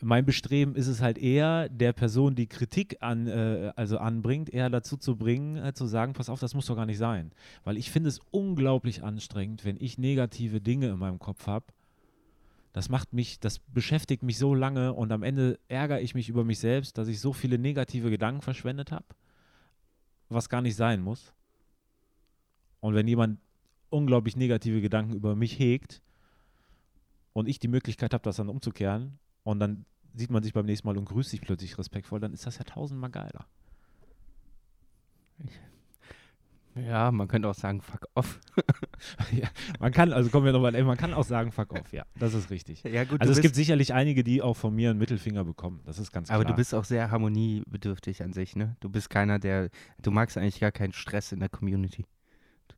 mein Bestreben ist es halt eher, der Person, die Kritik an, äh, also anbringt, eher dazu zu bringen, äh, zu sagen, pass auf, das muss doch gar nicht sein. Weil ich finde es unglaublich anstrengend, wenn ich negative Dinge in meinem Kopf habe. Das macht mich, das beschäftigt mich so lange und am Ende ärgere ich mich über mich selbst, dass ich so viele negative Gedanken verschwendet habe, was gar nicht sein muss. Und wenn jemand unglaublich negative Gedanken über mich hegt und ich die Möglichkeit habe, das dann umzukehren, und dann sieht man sich beim nächsten Mal und grüßt sich plötzlich respektvoll, dann ist das ja tausendmal geiler.
Ja, man könnte auch sagen, fuck off.
ja, man kann, also kommen wir nochmal, man kann auch sagen, fuck off, ja, das ist richtig. Ja, gut, also es gibt sicherlich einige, die auch von mir einen Mittelfinger bekommen, das ist ganz klar.
Aber du bist auch sehr harmoniebedürftig an sich, ne? Du bist keiner, der, du magst eigentlich gar keinen Stress in der Community.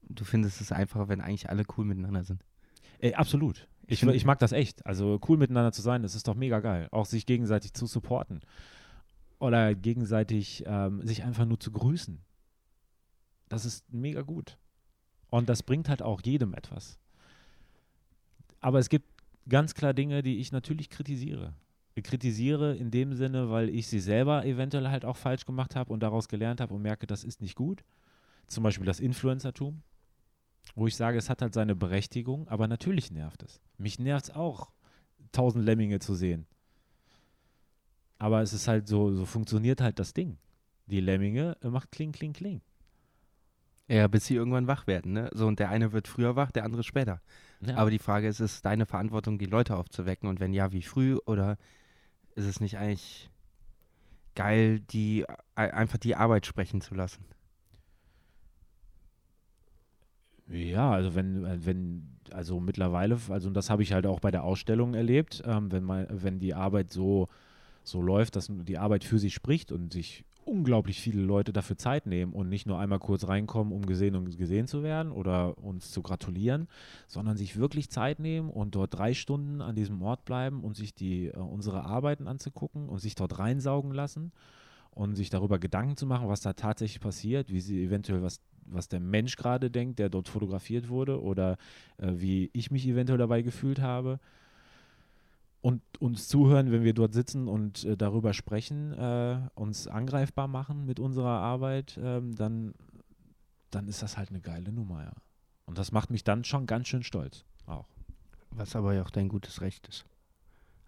Du findest es einfacher, wenn eigentlich alle cool miteinander sind.
Ey, absolut. Ich, ich mag das echt. Also cool miteinander zu sein, das ist doch mega geil. Auch sich gegenseitig zu supporten. Oder gegenseitig ähm, sich einfach nur zu grüßen. Das ist mega gut. Und das bringt halt auch jedem etwas. Aber es gibt ganz klar Dinge, die ich natürlich kritisiere. Ich kritisiere in dem Sinne, weil ich sie selber eventuell halt auch falsch gemacht habe und daraus gelernt habe und merke, das ist nicht gut. Zum Beispiel das Influencertum wo ich sage, es hat halt seine Berechtigung, aber natürlich nervt es. Mich nervt es auch, tausend Lemminge zu sehen. Aber es ist halt so, so funktioniert halt das Ding. Die Lemminge macht kling, kling, kling.
Ja, bis sie irgendwann wach werden, ne? So, und der eine wird früher wach, der andere später. Ja. Aber die Frage ist, ist es deine Verantwortung, die Leute aufzuwecken? Und wenn ja, wie früh? Oder ist es nicht eigentlich geil, die einfach die Arbeit sprechen zu lassen?
Ja, also wenn, äh, wenn, also mittlerweile, also das habe ich halt auch bei der Ausstellung erlebt, ähm, wenn man, wenn die Arbeit so, so läuft, dass die Arbeit für sich spricht und sich unglaublich viele Leute dafür Zeit nehmen und nicht nur einmal kurz reinkommen, um gesehen und gesehen zu werden oder uns zu gratulieren, sondern sich wirklich Zeit nehmen und dort drei Stunden an diesem Ort bleiben und sich die äh, unsere Arbeiten anzugucken und sich dort reinsaugen lassen und sich darüber Gedanken zu machen, was da tatsächlich passiert, wie sie eventuell was was der Mensch gerade denkt, der dort fotografiert wurde oder äh, wie ich mich eventuell dabei gefühlt habe. Und uns zuhören, wenn wir dort sitzen und äh, darüber sprechen, äh, uns angreifbar machen mit unserer Arbeit, ähm, dann, dann ist das halt eine geile Nummer, ja. Und das macht mich dann schon ganz schön stolz auch.
Was aber ja auch dein gutes Recht ist.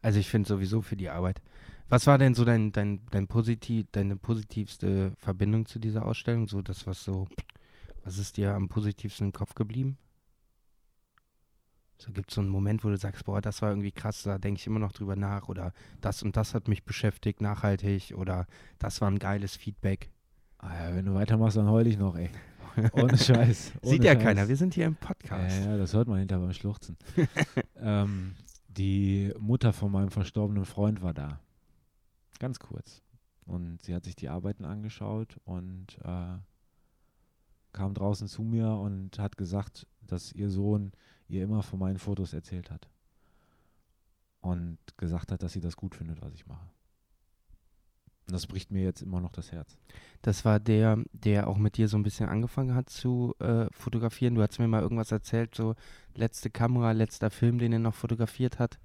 Also ich finde sowieso für die Arbeit. Was war denn so dein, dein, dein positiv, deine positivste Verbindung zu dieser Ausstellung? So das, was so was ist dir am positivsten im Kopf geblieben? So gibt es so einen Moment, wo du sagst, boah, das war irgendwie krass, da denke ich immer noch drüber nach oder das und das hat mich beschäftigt, nachhaltig oder das war ein geiles Feedback.
Ah ja, wenn du weitermachst, dann heul ich noch, ey. Ohne Scheiß. Ohne
Sieht ja Scheiß. keiner, wir sind hier im Podcast.
Ja, ja das hört man hinter beim Schluchzen. ähm, die Mutter von meinem verstorbenen Freund war da. Ganz kurz. Und sie hat sich die Arbeiten angeschaut und äh, kam draußen zu mir und hat gesagt, dass ihr Sohn ihr immer von meinen Fotos erzählt hat. Und gesagt hat, dass sie das gut findet, was ich mache. Und das bricht mir jetzt immer noch das Herz.
Das war der, der auch mit dir so ein bisschen angefangen hat zu äh, fotografieren. Du hast mir mal irgendwas erzählt, so letzte Kamera, letzter Film, den er noch fotografiert hat.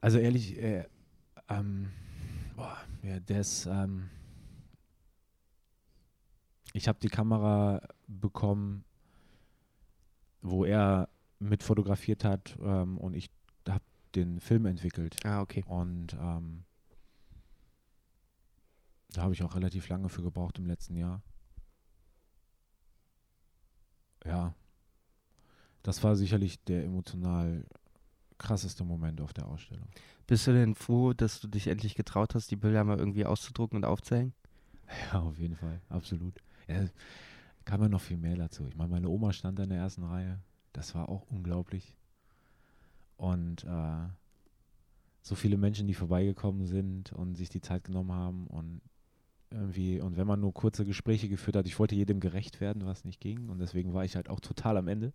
Also ehrlich, äh, ähm, boah, ja, der ist, ähm, ich habe die Kamera bekommen, wo er mit fotografiert hat ähm, und ich habe den Film entwickelt.
Ah, okay.
Und ähm, da habe ich auch relativ lange für gebraucht im letzten Jahr. Ja. das war sicherlich der emotional krasseste Moment auf der Ausstellung.
Bist du denn froh, dass du dich endlich getraut hast, die Bilder mal irgendwie auszudrucken und aufzuhängen?
Ja, auf jeden Fall, absolut. Ja, kam ja noch viel mehr dazu. Ich meine, meine Oma stand in der ersten Reihe. Das war auch unglaublich. Und äh, so viele Menschen, die vorbeigekommen sind und sich die Zeit genommen haben und irgendwie, und wenn man nur kurze Gespräche geführt hat, ich wollte jedem gerecht werden, was nicht ging. Und deswegen war ich halt auch total am Ende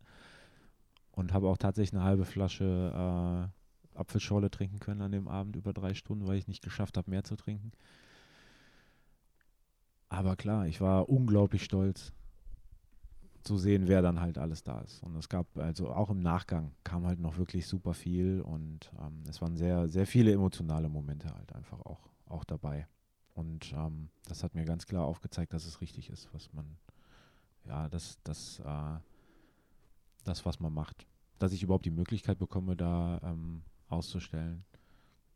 und habe auch tatsächlich eine halbe Flasche äh, Apfelschorle trinken können an dem Abend über drei Stunden, weil ich nicht geschafft habe, mehr zu trinken. Aber klar, ich war unglaublich stolz zu sehen, wer dann halt alles da ist. Und es gab, also auch im Nachgang kam halt noch wirklich super viel und ähm, es waren sehr, sehr viele emotionale Momente halt einfach auch, auch dabei. Und ähm, das hat mir ganz klar aufgezeigt, dass es richtig ist, was man, ja, das, das, äh, das, was man macht. Dass ich überhaupt die Möglichkeit bekomme, da ähm, auszustellen.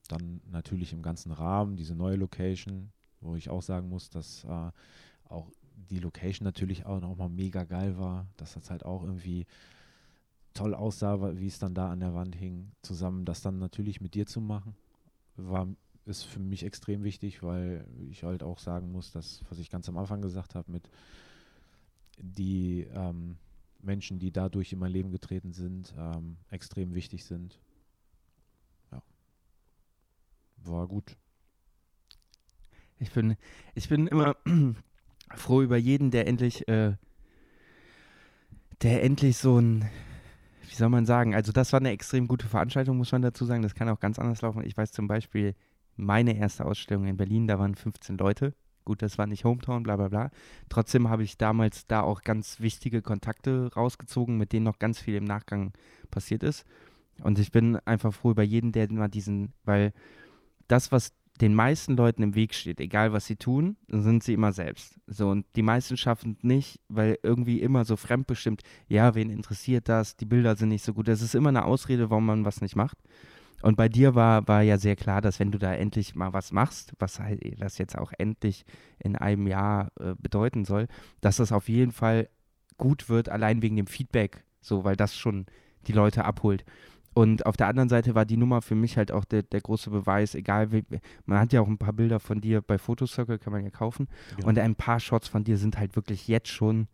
Dann natürlich im ganzen Rahmen, diese neue Location, wo ich auch sagen muss, dass äh, auch die Location natürlich auch nochmal mega geil war, dass das halt auch irgendwie toll aussah, wie es dann da an der Wand hing, zusammen das dann natürlich mit dir zu machen, war ist für mich extrem wichtig, weil ich halt auch sagen muss, dass, was ich ganz am Anfang gesagt habe, mit die ähm, Menschen, die dadurch in mein Leben getreten sind, ähm, extrem wichtig sind. War gut.
Ich bin, ich bin immer froh über jeden, der endlich, äh, der endlich so ein, wie soll man sagen, also das war eine extrem gute Veranstaltung, muss man dazu sagen. Das kann auch ganz anders laufen. Ich weiß zum Beispiel, meine erste Ausstellung in Berlin, da waren 15 Leute. Gut, das war nicht Hometown, bla bla bla. Trotzdem habe ich damals da auch ganz wichtige Kontakte rausgezogen, mit denen noch ganz viel im Nachgang passiert ist. Und ich bin einfach froh über jeden, der mal diesen, weil das, was den meisten Leuten im Weg steht, egal was sie tun, sind sie immer selbst. So, und die meisten schaffen es nicht, weil irgendwie immer so fremdbestimmt, ja, wen interessiert das, die Bilder sind nicht so gut. Das ist immer eine Ausrede, warum man was nicht macht. Und bei dir war, war ja sehr klar, dass wenn du da endlich mal was machst, was halt das jetzt auch endlich in einem Jahr äh, bedeuten soll, dass das auf jeden Fall gut wird, allein wegen dem Feedback, so, weil das schon die Leute abholt. Und auf der anderen Seite war die Nummer für mich halt auch der, der große Beweis, egal wie, man hat ja auch ein paar Bilder von dir bei Photocircle, kann man ja kaufen. Genau. Und ein paar Shots von dir sind halt wirklich jetzt schon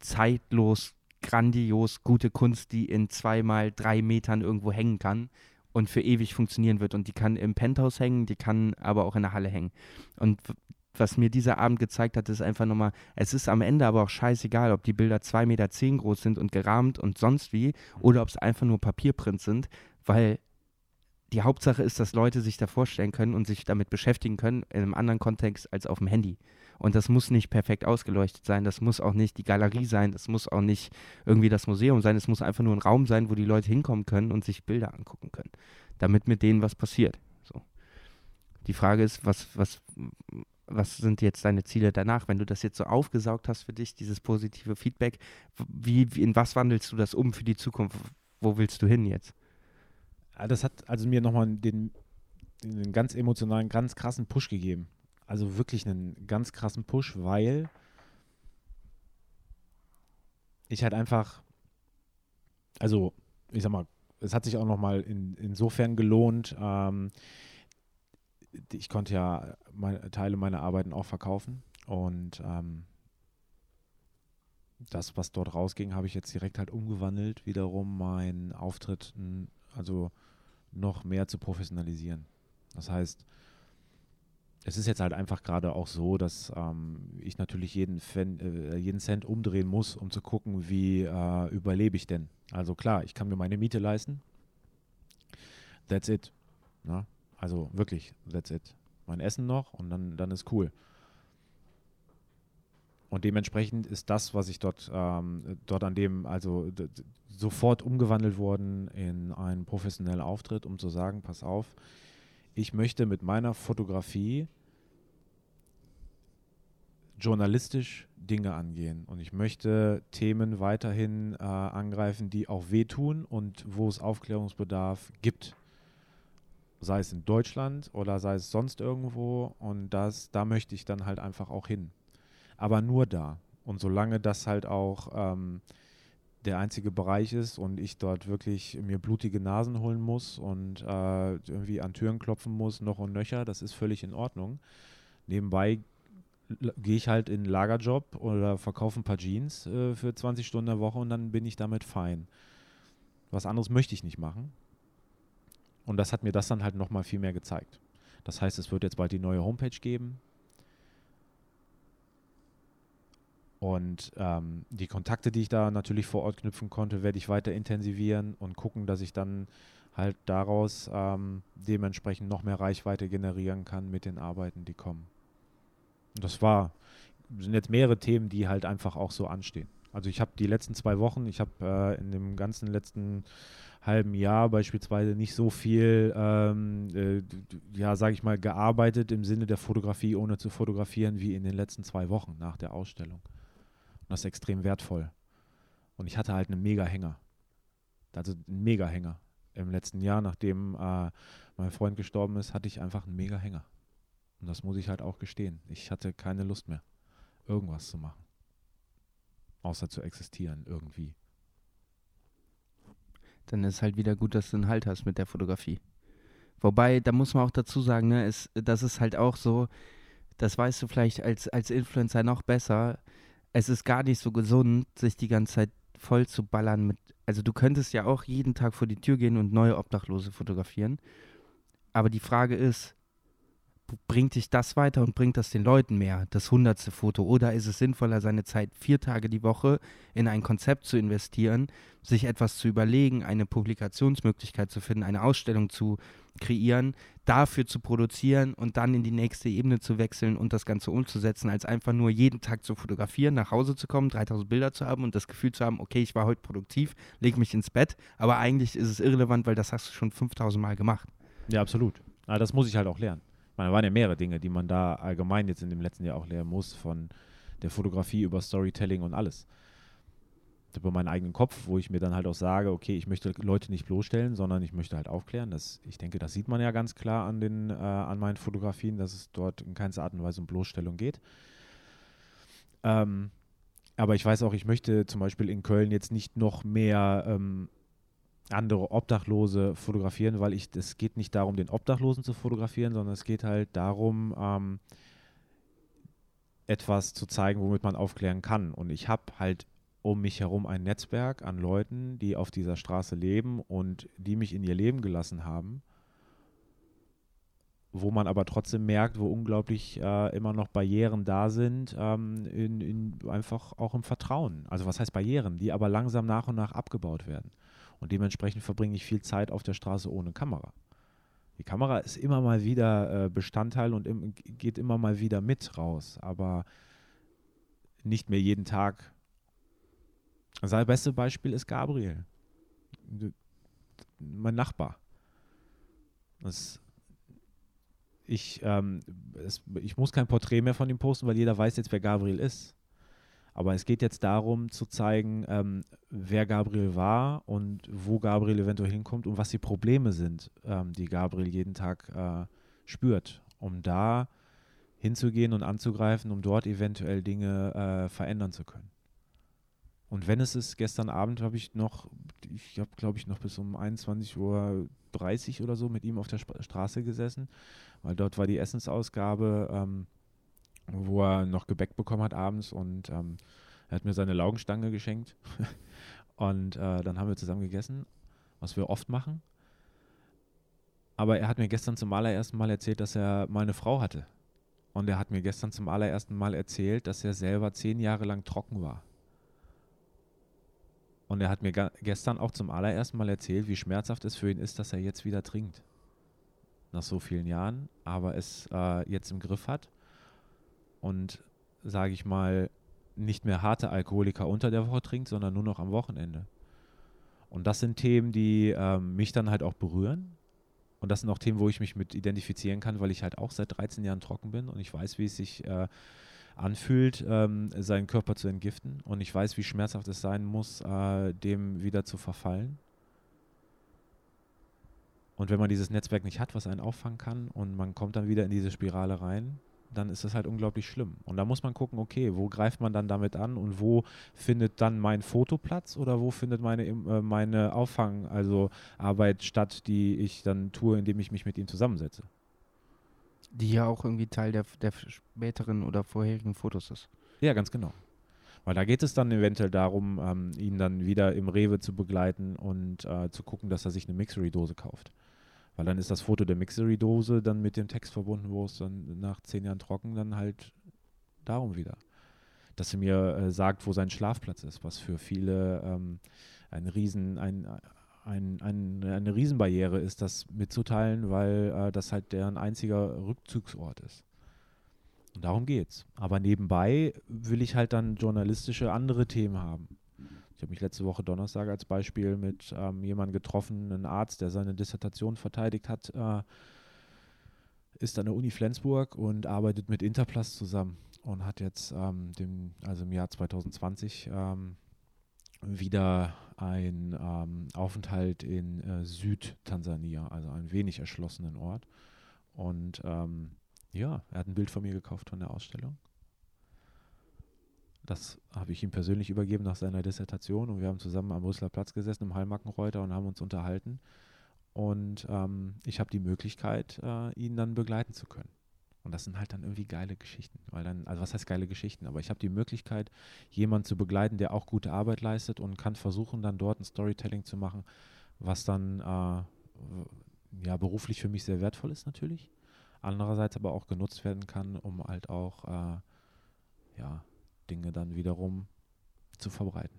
zeitlos, grandios, gute Kunst, die in zweimal drei Metern irgendwo hängen kann und für ewig funktionieren wird. Und die kann im Penthouse hängen, die kann aber auch in der Halle hängen. Und was mir dieser Abend gezeigt hat, ist einfach nochmal, es ist am Ende aber auch scheißegal, ob die Bilder 2,10 Meter zehn groß sind und gerahmt und sonst wie, oder ob es einfach nur Papierprints sind, weil die Hauptsache ist, dass Leute sich da vorstellen können und sich damit beschäftigen können in einem anderen Kontext als auf dem Handy. Und das muss nicht perfekt ausgeleuchtet sein, das muss auch nicht die Galerie sein, das muss auch nicht irgendwie das Museum sein, es muss einfach nur ein Raum sein, wo die Leute hinkommen können und sich Bilder angucken können, damit mit denen was passiert. So. Die Frage ist, was, was, was sind jetzt deine Ziele danach? Wenn du das jetzt so aufgesaugt hast für dich, dieses positive Feedback, wie, wie in was wandelst du das um für die Zukunft? Wo willst du hin jetzt?
Ja, das hat also mir nochmal den, den ganz emotionalen, ganz krassen Push gegeben. Also wirklich einen ganz krassen Push, weil ich halt einfach, also ich sag mal, es hat sich auch nochmal in, insofern gelohnt, ähm, ich konnte ja meine, Teile meiner Arbeiten auch verkaufen und ähm, das, was dort rausging, habe ich jetzt direkt halt umgewandelt, wiederum meinen Auftritt also noch mehr zu professionalisieren. Das heißt, es ist jetzt halt einfach gerade auch so, dass ähm, ich natürlich jeden, Fan, äh, jeden Cent umdrehen muss, um zu gucken, wie äh, überlebe ich denn. Also klar, ich kann mir meine Miete leisten. That's it. Na? Also wirklich, that's it. Mein Essen noch und dann, dann ist cool. Und dementsprechend ist das, was ich dort, ähm, dort an dem, also sofort umgewandelt worden in einen professionellen Auftritt, um zu sagen, pass auf, ich möchte mit meiner Fotografie journalistisch Dinge angehen und ich möchte Themen weiterhin äh, angreifen, die auch wehtun und wo es Aufklärungsbedarf gibt sei es in Deutschland oder sei es sonst irgendwo. Und das, da möchte ich dann halt einfach auch hin. Aber nur da. Und solange das halt auch ähm, der einzige Bereich ist und ich dort wirklich mir blutige Nasen holen muss und äh, irgendwie an Türen klopfen muss, noch und nöcher, das ist völlig in Ordnung. Nebenbei gehe ich halt in einen Lagerjob oder verkaufe ein paar Jeans äh, für 20 Stunden der Woche und dann bin ich damit fein. Was anderes möchte ich nicht machen. Und das hat mir das dann halt nochmal viel mehr gezeigt. Das heißt, es wird jetzt bald die neue Homepage geben. Und ähm, die Kontakte, die ich da natürlich vor Ort knüpfen konnte, werde ich weiter intensivieren und gucken, dass ich dann halt daraus ähm, dementsprechend noch mehr Reichweite generieren kann mit den Arbeiten, die kommen. Und das war, sind jetzt mehrere Themen, die halt einfach auch so anstehen. Also ich habe die letzten zwei Wochen, ich habe äh, in dem ganzen letzten halben Jahr beispielsweise nicht so viel, ähm, äh, ja, sage ich mal, gearbeitet im Sinne der Fotografie, ohne zu fotografieren, wie in den letzten zwei Wochen nach der Ausstellung. Und das ist extrem wertvoll. Und ich hatte halt einen Mega-Hänger. Also einen Mega-Hänger. Im letzten Jahr, nachdem äh, mein Freund gestorben ist, hatte ich einfach einen Mega-Hänger. Und das muss ich halt auch gestehen. Ich hatte keine Lust mehr, irgendwas zu machen. Außer zu existieren irgendwie.
Dann ist halt wieder gut, dass du einen Halt hast mit der Fotografie. Wobei, da muss man auch dazu sagen, ne, ist, das ist halt auch so, das weißt du vielleicht als, als Influencer noch besser. Es ist gar nicht so gesund, sich die ganze Zeit voll zu ballern mit. Also du könntest ja auch jeden Tag vor die Tür gehen und neue Obdachlose fotografieren. Aber die Frage ist, bringt dich das weiter und bringt das den Leuten mehr, das hundertste Foto? Oder ist es sinnvoller, seine Zeit vier Tage die Woche in ein Konzept zu investieren, sich etwas zu überlegen, eine Publikationsmöglichkeit zu finden, eine Ausstellung zu kreieren, dafür zu produzieren und dann in die nächste Ebene zu wechseln und das Ganze umzusetzen, als einfach nur jeden Tag zu fotografieren, nach Hause zu kommen, 3000 Bilder zu haben und das Gefühl zu haben, okay, ich war heute produktiv, leg mich ins Bett, aber eigentlich ist es irrelevant, weil das hast du schon 5000 Mal gemacht.
Ja, absolut. Aber das muss ich halt auch lernen meine, da waren ja mehrere Dinge, die man da allgemein jetzt in dem letzten Jahr auch lernen muss, von der Fotografie über Storytelling und alles. Über meinen eigenen Kopf, wo ich mir dann halt auch sage, okay, ich möchte Leute nicht bloßstellen, sondern ich möchte halt aufklären. Das, ich denke, das sieht man ja ganz klar an, den, äh, an meinen Fotografien, dass es dort in keinster Art und Weise um Bloßstellung geht. Ähm, aber ich weiß auch, ich möchte zum Beispiel in Köln jetzt nicht noch mehr ähm, andere Obdachlose fotografieren, weil ich, es geht nicht darum, den Obdachlosen zu fotografieren, sondern es geht halt darum, ähm, etwas zu zeigen, womit man aufklären kann. Und ich habe halt um mich herum ein Netzwerk an Leuten, die auf dieser Straße leben und die mich in ihr Leben gelassen haben, wo man aber trotzdem merkt, wo unglaublich äh, immer noch Barrieren da sind, ähm, in, in einfach auch im Vertrauen. Also was heißt Barrieren, die aber langsam nach und nach abgebaut werden. Und dementsprechend verbringe ich viel Zeit auf der Straße ohne Kamera. Die Kamera ist immer mal wieder äh, Bestandteil und geht immer mal wieder mit raus, aber nicht mehr jeden Tag. Also das beste Beispiel ist Gabriel, mein Nachbar. Das, ich, ähm, es, ich muss kein Porträt mehr von ihm posten, weil jeder weiß jetzt, wer Gabriel ist. Aber es geht jetzt darum zu zeigen, ähm, wer Gabriel war und wo Gabriel eventuell hinkommt und was die Probleme sind, ähm, die Gabriel jeden Tag äh, spürt, um da hinzugehen und anzugreifen, um dort eventuell Dinge äh, verändern zu können. Und wenn es ist, gestern Abend habe ich noch, ich habe glaube ich noch bis um 21.30 Uhr oder so mit ihm auf der Sp Straße gesessen, weil dort war die Essensausgabe. Ähm, wo er noch Gebäck bekommen hat abends und ähm, er hat mir seine Laugenstange geschenkt. und äh, dann haben wir zusammen gegessen, was wir oft machen. Aber er hat mir gestern zum allerersten Mal erzählt, dass er mal eine Frau hatte. Und er hat mir gestern zum allerersten Mal erzählt, dass er selber zehn Jahre lang trocken war. Und er hat mir gestern auch zum allerersten Mal erzählt, wie schmerzhaft es für ihn ist, dass er jetzt wieder trinkt. Nach so vielen Jahren, aber es äh, jetzt im Griff hat und, sage ich mal, nicht mehr harte Alkoholiker unter der Woche trinkt, sondern nur noch am Wochenende. Und das sind Themen, die ähm, mich dann halt auch berühren. Und das sind auch Themen, wo ich mich mit identifizieren kann, weil ich halt auch seit 13 Jahren trocken bin und ich weiß, wie es sich äh, anfühlt, ähm, seinen Körper zu entgiften. Und ich weiß, wie schmerzhaft es sein muss, äh, dem wieder zu verfallen. Und wenn man dieses Netzwerk nicht hat, was einen auffangen kann und man kommt dann wieder in diese Spirale rein, dann ist das halt unglaublich schlimm. Und da muss man gucken, okay, wo greift man dann damit an und wo findet dann mein Foto Platz oder wo findet meine, äh, meine Auffang, also Arbeit statt, die ich dann tue, indem ich mich mit ihm zusammensetze.
Die ja auch irgendwie Teil der, der späteren oder vorherigen Fotos ist.
Ja, ganz genau. Weil da geht es dann eventuell darum, ähm, ihn dann wieder im Rewe zu begleiten und äh, zu gucken, dass er sich eine Mixery-Dose kauft. Weil dann ist das Foto der Mixery-Dose dann mit dem Text verbunden, wo es dann nach zehn Jahren trocken dann halt darum wieder. Dass er mir äh, sagt, wo sein Schlafplatz ist, was für viele ähm, ein Riesen, ein, ein, ein, eine Riesenbarriere ist, das mitzuteilen, weil äh, das halt deren einziger Rückzugsort ist. Und darum geht's. Aber nebenbei will ich halt dann journalistische andere Themen haben. Ich habe mich letzte Woche Donnerstag als Beispiel mit ähm, jemandem getroffen, einem Arzt, der seine Dissertation verteidigt hat, äh, ist an der Uni Flensburg und arbeitet mit Interplast zusammen und hat jetzt ähm, dem, also im Jahr 2020 ähm, wieder einen ähm, Aufenthalt in äh, Südtansania, also einen wenig erschlossenen Ort. Und ähm, ja, er hat ein Bild von mir gekauft von der Ausstellung. Das habe ich ihm persönlich übergeben nach seiner Dissertation und wir haben zusammen am Brüsseler Platz gesessen im Hallmackenreuter und haben uns unterhalten. Und ähm, ich habe die Möglichkeit, äh, ihn dann begleiten zu können. Und das sind halt dann irgendwie geile Geschichten. Weil dann, also was heißt geile Geschichten? Aber ich habe die Möglichkeit, jemanden zu begleiten, der auch gute Arbeit leistet und kann versuchen, dann dort ein Storytelling zu machen, was dann äh, ja beruflich für mich sehr wertvoll ist natürlich. Andererseits aber auch genutzt werden kann, um halt auch äh, ja, Dinge dann wiederum zu verbreiten.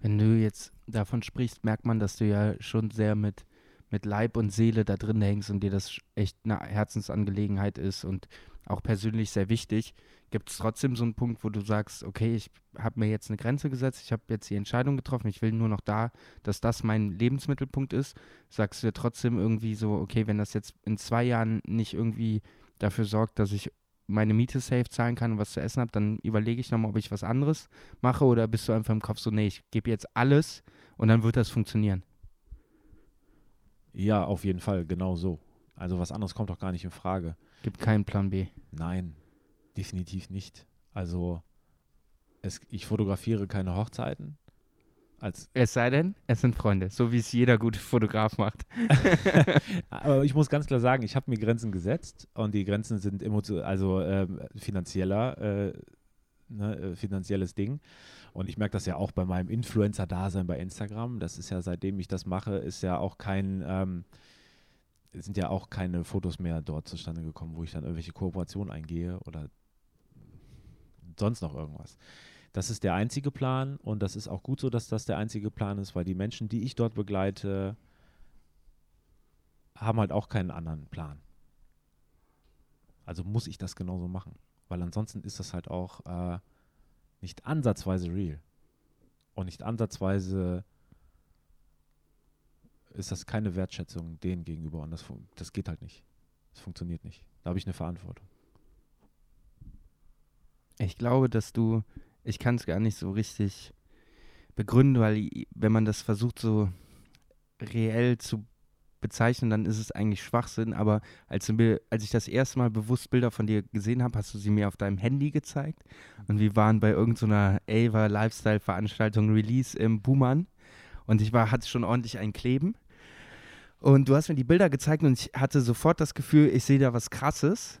Wenn du jetzt davon sprichst, merkt man, dass du ja schon sehr mit, mit Leib und Seele da drin hängst und dir das echt eine Herzensangelegenheit ist und auch persönlich sehr wichtig. Gibt es trotzdem so einen Punkt, wo du sagst, okay, ich habe mir jetzt eine Grenze gesetzt, ich habe jetzt die Entscheidung getroffen, ich will nur noch da, dass das mein Lebensmittelpunkt ist. Sagst du dir trotzdem irgendwie so, okay, wenn das jetzt in zwei Jahren nicht irgendwie dafür sorgt, dass ich meine Miete safe zahlen kann und was zu essen habe, dann überlege ich nochmal, ob ich was anderes mache oder bist du einfach im Kopf so, nee, ich gebe jetzt alles und dann wird das funktionieren?
Ja, auf jeden Fall, genau so. Also was anderes kommt doch gar nicht in Frage.
Gibt keinen Plan B.
Nein, definitiv nicht. Also es, ich fotografiere keine Hochzeiten.
Als es sei denn, es sind Freunde, so wie es jeder gute Fotograf macht.
Aber ich muss ganz klar sagen, ich habe mir Grenzen gesetzt und die Grenzen sind also äh, finanzieller, äh, ne, äh, finanzielles Ding. Und ich merke das ja auch bei meinem Influencer-Dasein bei Instagram. Das ist ja, seitdem ich das mache, ist ja auch kein, ähm, sind ja auch keine Fotos mehr dort zustande gekommen, wo ich dann irgendwelche Kooperationen eingehe oder sonst noch irgendwas. Das ist der einzige Plan und das ist auch gut so, dass das der einzige Plan ist, weil die Menschen, die ich dort begleite, haben halt auch keinen anderen Plan. Also muss ich das genauso machen, weil ansonsten ist das halt auch äh, nicht ansatzweise real und nicht ansatzweise ist das keine Wertschätzung denen gegenüber und das, das geht halt nicht. Das funktioniert nicht. Da habe ich eine Verantwortung.
Ich glaube, dass du ich kann es gar nicht so richtig begründen, weil wenn man das versucht so reell zu bezeichnen, dann ist es eigentlich Schwachsinn. Aber als, du, als ich das erste Mal bewusst Bilder von dir gesehen habe, hast du sie mir auf deinem Handy gezeigt. Und wir waren bei irgendeiner so Ava Lifestyle-Veranstaltung Release im Buhmann. Und ich war, hatte schon ordentlich ein Kleben. Und du hast mir die Bilder gezeigt und ich hatte sofort das Gefühl, ich sehe da was Krasses.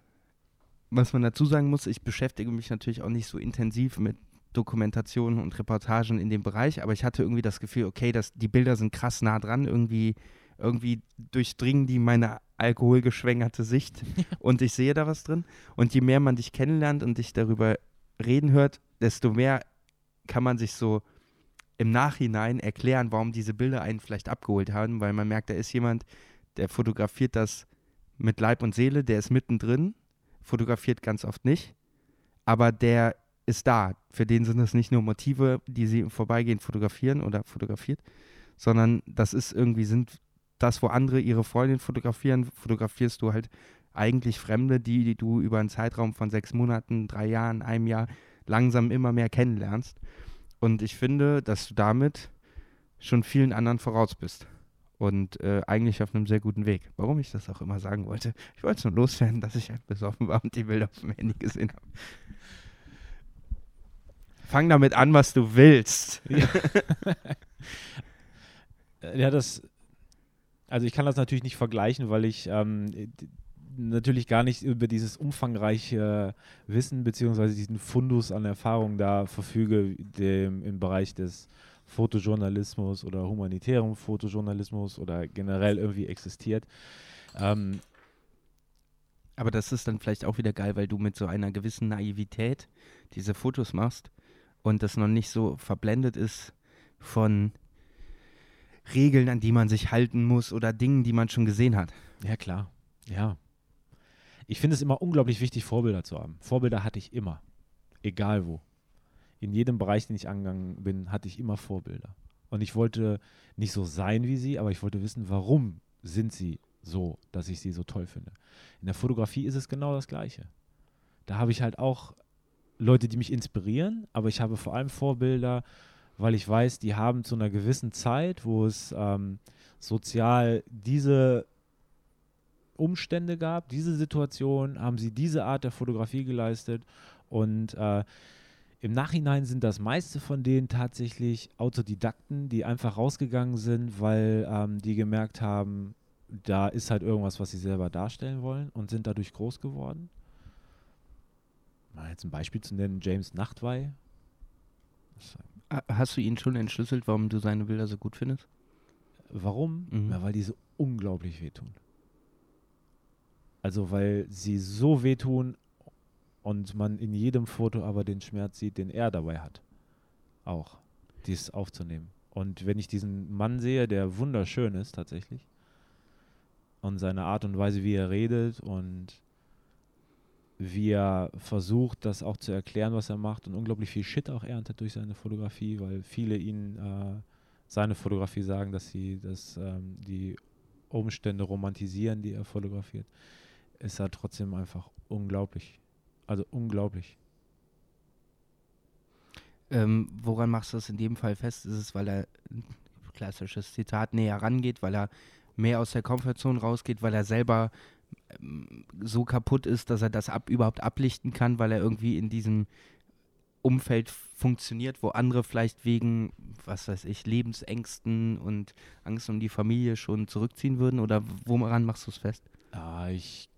Was man dazu sagen muss, ich beschäftige mich natürlich auch nicht so intensiv mit Dokumentationen und Reportagen in dem Bereich, aber ich hatte irgendwie das Gefühl, okay, das, die Bilder sind krass nah dran, irgendwie, irgendwie durchdringen die meine alkoholgeschwängerte Sicht und ich sehe da was drin. Und je mehr man dich kennenlernt und dich darüber reden hört, desto mehr kann man sich so im Nachhinein erklären, warum diese Bilder einen vielleicht abgeholt haben, weil man merkt, da ist jemand, der fotografiert das mit Leib und Seele, der ist mittendrin, fotografiert ganz oft nicht, aber der ist da. Für den sind es nicht nur Motive, die sie im Vorbeigehen fotografieren oder fotografiert, sondern das ist irgendwie, sind das, wo andere ihre Freundin fotografieren, fotografierst du halt eigentlich Fremde, die, die du über einen Zeitraum von sechs Monaten, drei Jahren, einem Jahr langsam immer mehr kennenlernst. Und ich finde, dass du damit schon vielen anderen voraus bist. und äh, eigentlich auf einem sehr guten Weg. Warum ich das auch immer sagen wollte. Ich wollte es nur loswerden, dass ich halt besoffen war und die Bilder auf dem Handy gesehen habe. Fang damit an, was du willst.
Ja, ja das. Also ich kann das natürlich nicht vergleichen, weil ich ähm, natürlich gar nicht über dieses umfangreiche Wissen beziehungsweise diesen Fundus an Erfahrung da verfüge, dem im Bereich des Fotojournalismus oder humanitären Fotojournalismus oder generell irgendwie existiert. Ähm,
aber das ist dann vielleicht auch wieder geil, weil du mit so einer gewissen Naivität diese Fotos machst und das noch nicht so verblendet ist von Regeln, an die man sich halten muss oder Dingen, die man schon gesehen hat.
Ja, klar. Ja. Ich finde es immer unglaublich wichtig, Vorbilder zu haben. Vorbilder hatte ich immer. Egal wo. In jedem Bereich, den ich angegangen bin, hatte ich immer Vorbilder. Und ich wollte nicht so sein wie sie, aber ich wollte wissen, warum sind sie so, dass ich sie so toll finde. In der Fotografie ist es genau das Gleiche. Da habe ich halt auch Leute, die mich inspirieren, aber ich habe vor allem Vorbilder, weil ich weiß, die haben zu einer gewissen Zeit, wo es ähm, sozial diese Umstände gab, diese Situation, haben sie diese Art der Fotografie geleistet und äh, im Nachhinein sind das meiste von denen tatsächlich Autodidakten, die einfach rausgegangen sind, weil ähm, die gemerkt haben, da ist halt irgendwas, was sie selber darstellen wollen und sind dadurch groß geworden. Mal jetzt ein Beispiel zu nennen, James Nachtwey.
Hast du ihn schon entschlüsselt, warum du seine Bilder so gut findest?
Warum? Mhm. Ja, weil die so unglaublich wehtun. Also weil sie so wehtun und man in jedem Foto aber den Schmerz sieht, den er dabei hat. Auch dies aufzunehmen. Und wenn ich diesen Mann sehe, der wunderschön ist tatsächlich, und seine Art und Weise, wie er redet und wie er versucht, das auch zu erklären, was er macht und unglaublich viel Shit auch erntet durch seine Fotografie, weil viele ihn äh, seine Fotografie sagen, dass sie dass, ähm, die Umstände romantisieren, die er fotografiert, ist er trotzdem einfach unglaublich. Also unglaublich.
Ähm, woran machst du das in dem Fall fest? Ist es, weil er, klassisches Zitat, näher rangeht, weil er mehr aus der Komfortzone rausgeht, weil er selber so kaputt ist, dass er das ab, überhaupt ablichten kann, weil er irgendwie in diesem Umfeld funktioniert, wo andere vielleicht wegen, was weiß ich, Lebensängsten und Angst um die Familie schon zurückziehen würden? Oder woran machst du es fest?
Ah, ich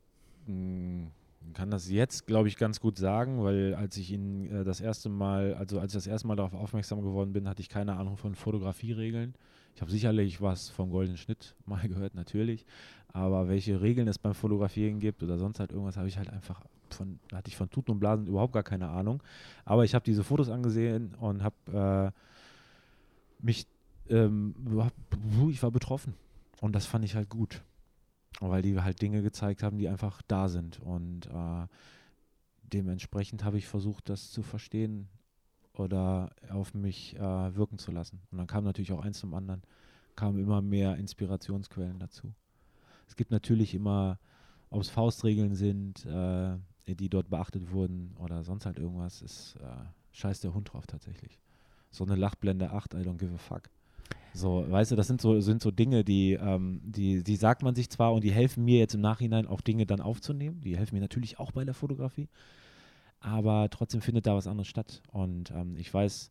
mh, hm, kann das jetzt, glaube ich, ganz gut sagen, weil als ich ihn äh, das erste Mal, also als ich das erste Mal darauf aufmerksam geworden bin, hatte ich keine Ahnung von Fotografieregeln. Ich habe sicherlich was vom goldenen Schnitt mal gehört, natürlich. Aber welche Regeln es beim Fotografieren gibt oder sonst halt irgendwas, habe ich halt einfach von, hatte ich von Tuten und Blasen überhaupt gar keine Ahnung. Aber ich habe diese Fotos angesehen und habe äh, mich, ähm, ich war betroffen. Und das fand ich halt gut. Weil die halt Dinge gezeigt haben, die einfach da sind. Und äh, dementsprechend habe ich versucht, das zu verstehen oder auf mich äh, wirken zu lassen. Und dann kam natürlich auch eins zum anderen, kamen immer mehr Inspirationsquellen dazu. Es gibt natürlich immer, ob es Faustregeln sind, äh, die dort beachtet wurden oder sonst halt irgendwas, ist äh, scheiß der Hund drauf tatsächlich. So eine Lachblende 8, I don't give a fuck. So, weißt du, das sind so, sind so Dinge, die, ähm, die, die sagt man sich zwar und die helfen mir jetzt im Nachhinein auch Dinge dann aufzunehmen. Die helfen mir natürlich auch bei der Fotografie aber trotzdem findet da was anderes statt. Und ähm, ich weiß,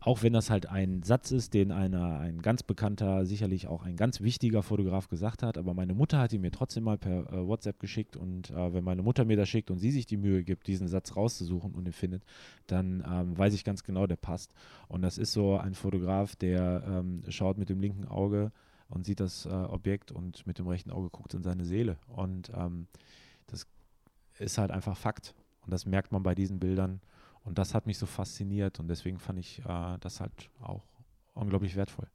auch wenn das halt ein Satz ist, den einer, ein ganz bekannter, sicherlich auch ein ganz wichtiger Fotograf gesagt hat, aber meine Mutter hat ihn mir trotzdem mal per äh, WhatsApp geschickt und äh, wenn meine Mutter mir das schickt und sie sich die Mühe gibt, diesen Satz rauszusuchen und ihn findet, dann ähm, weiß ich ganz genau, der passt. Und das ist so ein Fotograf, der ähm, schaut mit dem linken Auge und sieht das äh, Objekt und mit dem rechten Auge guckt in seine Seele. Und ähm, das ist halt einfach Fakt. Und das merkt man bei diesen Bildern. Und das hat mich so fasziniert und deswegen fand ich äh, das halt auch unglaublich wertvoll.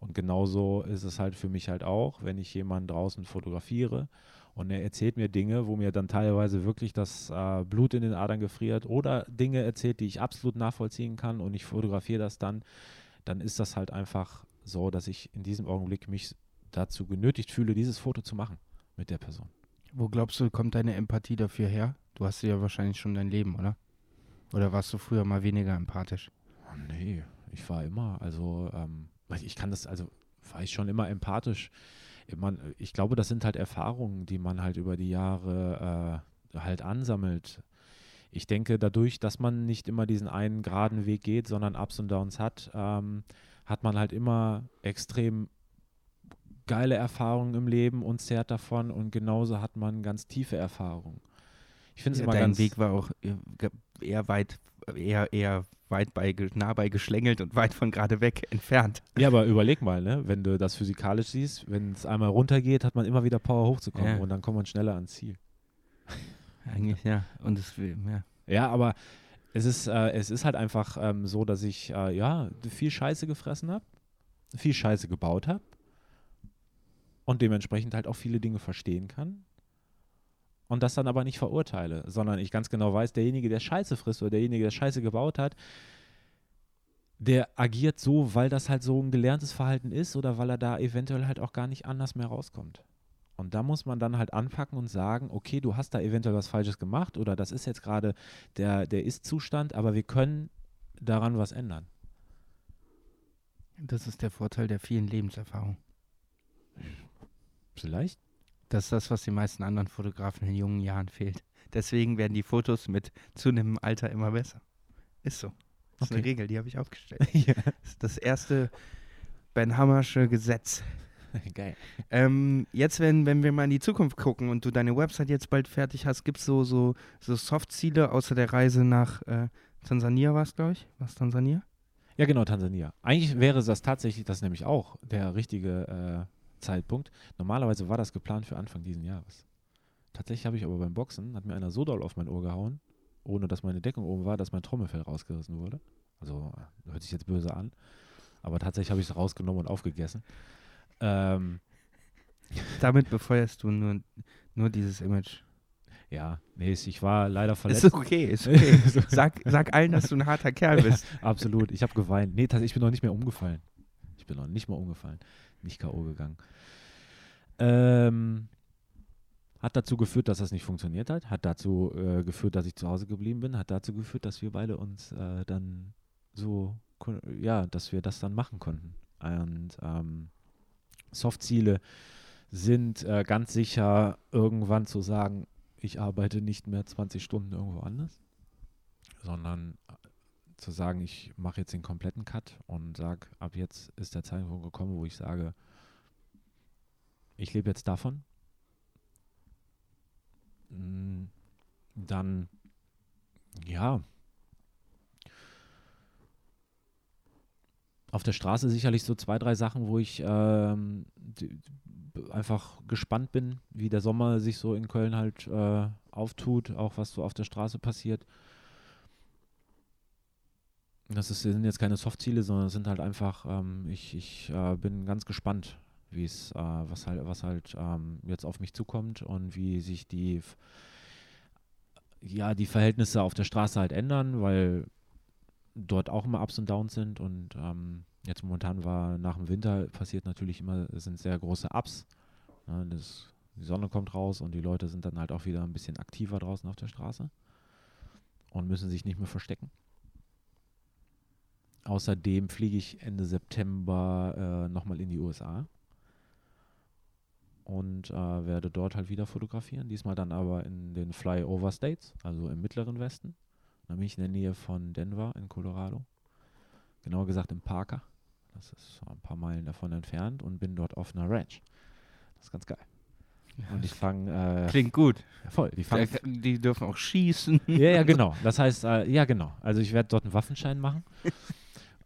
Und genauso ist es halt für mich halt auch, wenn ich jemanden draußen fotografiere und er erzählt mir Dinge, wo mir dann teilweise wirklich das äh, Blut in den Adern gefriert oder Dinge erzählt, die ich absolut nachvollziehen kann und ich fotografiere das dann, dann ist das halt einfach so, dass ich in diesem Augenblick mich dazu genötigt fühle, dieses Foto zu machen mit der Person.
Wo glaubst du, kommt deine Empathie dafür her? Du hast ja wahrscheinlich schon dein Leben, oder? Oder warst du früher mal weniger empathisch?
Oh, nee, ich war immer, also, ähm, ich kann das, also war ich schon immer empathisch. Man, ich glaube, das sind halt Erfahrungen, die man halt über die Jahre äh, halt ansammelt. Ich denke, dadurch, dass man nicht immer diesen einen geraden Weg geht, sondern Ups und Downs hat, ähm, hat man halt immer extrem geile Erfahrungen im Leben und zehrt davon und genauso hat man ganz tiefe Erfahrungen.
Ich finde es ja, immer dein ganz Weg war auch äh, eher weit, eher, eher weit bei, nah bei geschlängelt und weit von gerade weg entfernt.
Ja, aber überleg mal, ne? wenn du das physikalisch siehst, wenn es einmal runtergeht, hat man immer wieder Power hochzukommen ja. und dann kommt man schneller ans Ziel.
Eigentlich ja. Und es ja.
Ja, aber es ist, äh, es ist halt einfach ähm, so, dass ich äh, ja viel Scheiße gefressen habe, viel Scheiße gebaut habe und dementsprechend halt auch viele Dinge verstehen kann und das dann aber nicht verurteile, sondern ich ganz genau weiß, derjenige, der Scheiße frisst oder derjenige, der Scheiße gebaut hat, der agiert so, weil das halt so ein gelerntes Verhalten ist oder weil er da eventuell halt auch gar nicht anders mehr rauskommt. Und da muss man dann halt anpacken und sagen, okay, du hast da eventuell was Falsches gemacht oder das ist jetzt gerade der, der Ist-Zustand, aber wir können daran was ändern.
Das ist der Vorteil der vielen Lebenserfahrung.
Vielleicht.
Das ist das, was den meisten anderen Fotografen in jungen Jahren fehlt. Deswegen werden die Fotos mit zunehmendem Alter immer besser. Ist so. Das ist okay. eine Regel, die habe ich aufgestellt. ja. Das ist das erste Ben Hammersche Gesetz.
Geil.
Ähm, jetzt, wenn, wenn wir mal in die Zukunft gucken und du deine Website jetzt bald fertig hast, gibt es so, so, so Soft-Ziele außer der Reise nach äh, Tansania, war es, glaube ich? Was Tansania?
Ja, genau, Tansania. Eigentlich wäre das tatsächlich, das nämlich auch der richtige äh, Zeitpunkt. Normalerweise war das geplant für Anfang dieses Jahres. Tatsächlich habe ich aber beim Boxen, hat mir einer so doll auf mein Ohr gehauen, ohne dass meine Deckung oben war, dass mein Trommelfell rausgerissen wurde. Also hört sich jetzt böse an. Aber tatsächlich habe ich es rausgenommen und aufgegessen. Ähm,
Damit befeuerst du nur, nur dieses Image.
Ja, nee, ich war leider verletzt.
Ist okay, ist okay. sag, sag allen, dass du ein harter Kerl bist.
Absolut, ich habe geweint. Nee, tatsächlich, ich bin noch nicht mehr umgefallen. Noch nicht mehr umgefallen nicht K.O. gegangen. Ähm, hat dazu geführt, dass das nicht funktioniert hat, hat dazu äh, geführt, dass ich zu Hause geblieben bin, hat dazu geführt, dass wir beide uns äh, dann so, ja, dass wir das dann machen konnten. Und ähm, Soft-Ziele sind äh, ganz sicher irgendwann zu sagen, ich arbeite nicht mehr 20 Stunden irgendwo anders, sondern zu sagen, ich mache jetzt den kompletten Cut und sage, ab jetzt ist der Zeitpunkt gekommen, wo ich sage, ich lebe jetzt davon. Mm, dann, ja, auf der Straße sicherlich so zwei, drei Sachen, wo ich ähm, einfach gespannt bin, wie der Sommer sich so in Köln halt äh, auftut, auch was so auf der Straße passiert. Das ist, sind jetzt keine Softziele, sondern es sind halt einfach, ähm, ich, ich äh, bin ganz gespannt, wie es, äh, was halt, was halt ähm, jetzt auf mich zukommt und wie sich die, ja, die Verhältnisse auf der Straße halt ändern, weil dort auch immer Ups und Downs sind und ähm, jetzt momentan war nach dem Winter passiert natürlich immer, sind sehr große Ups. Ne, das, die Sonne kommt raus und die Leute sind dann halt auch wieder ein bisschen aktiver draußen auf der Straße und müssen sich nicht mehr verstecken. Außerdem fliege ich Ende September äh, nochmal in die USA und äh, werde dort halt wieder fotografieren. Diesmal dann aber in den Flyover States, also im mittleren Westen. Dann bin ich in der Nähe von Denver in Colorado. Genauer gesagt im Parker. Das ist ein paar Meilen davon entfernt und bin dort auf einer Ranch. Das ist ganz geil. Und ich fange.
Äh, Klingt gut.
Ja, voll.
Die, fang, die, dürfen auch schießen.
Ja, ja, genau. Das heißt, äh, ja, genau. Also ich werde dort einen Waffenschein machen.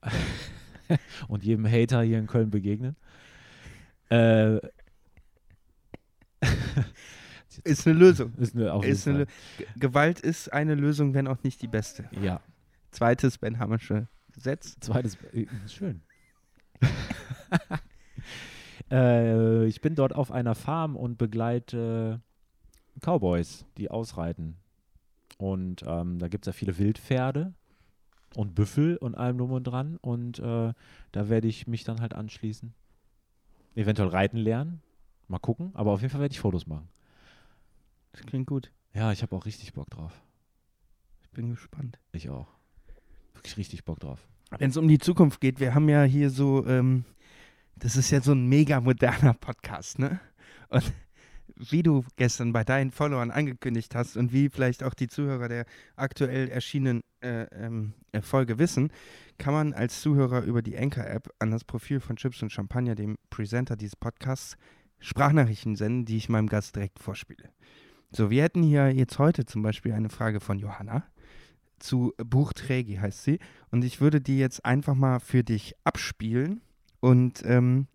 und jedem Hater hier in Köln begegnen. Äh,
ist eine Lösung.
Ist eine,
ist eine Gewalt ist eine Lösung, wenn auch nicht die beste.
Ja.
Zweites Ben Hammersche Gesetz.
Zweites, äh, schön. äh, ich bin dort auf einer Farm und begleite Cowboys, die ausreiten. Und ähm, da gibt es ja viele Wildpferde und Büffel und allem drum und dran. Und äh, da werde ich mich dann halt anschließen. Eventuell reiten lernen. Mal gucken. Aber auf jeden Fall werde ich Fotos machen.
Das klingt gut.
Ja, ich habe auch richtig Bock drauf.
Ich bin gespannt.
Ich auch. Wirklich richtig Bock drauf.
Wenn es um die Zukunft geht, wir haben ja hier so ähm, Das ist ja so ein mega moderner Podcast, ne? Und wie du gestern bei deinen Followern angekündigt hast und wie vielleicht auch die Zuhörer der aktuell erschienenen äh, ähm, Folge wissen, kann man als Zuhörer über die Anchor-App an das Profil von Chips und Champagner, dem Presenter dieses Podcasts, Sprachnachrichten senden, die ich meinem Gast direkt vorspiele. So, wir hätten hier jetzt heute zum Beispiel eine Frage von Johanna zu Buchträgi heißt sie. Und ich würde die jetzt einfach mal für dich abspielen. Und ähm,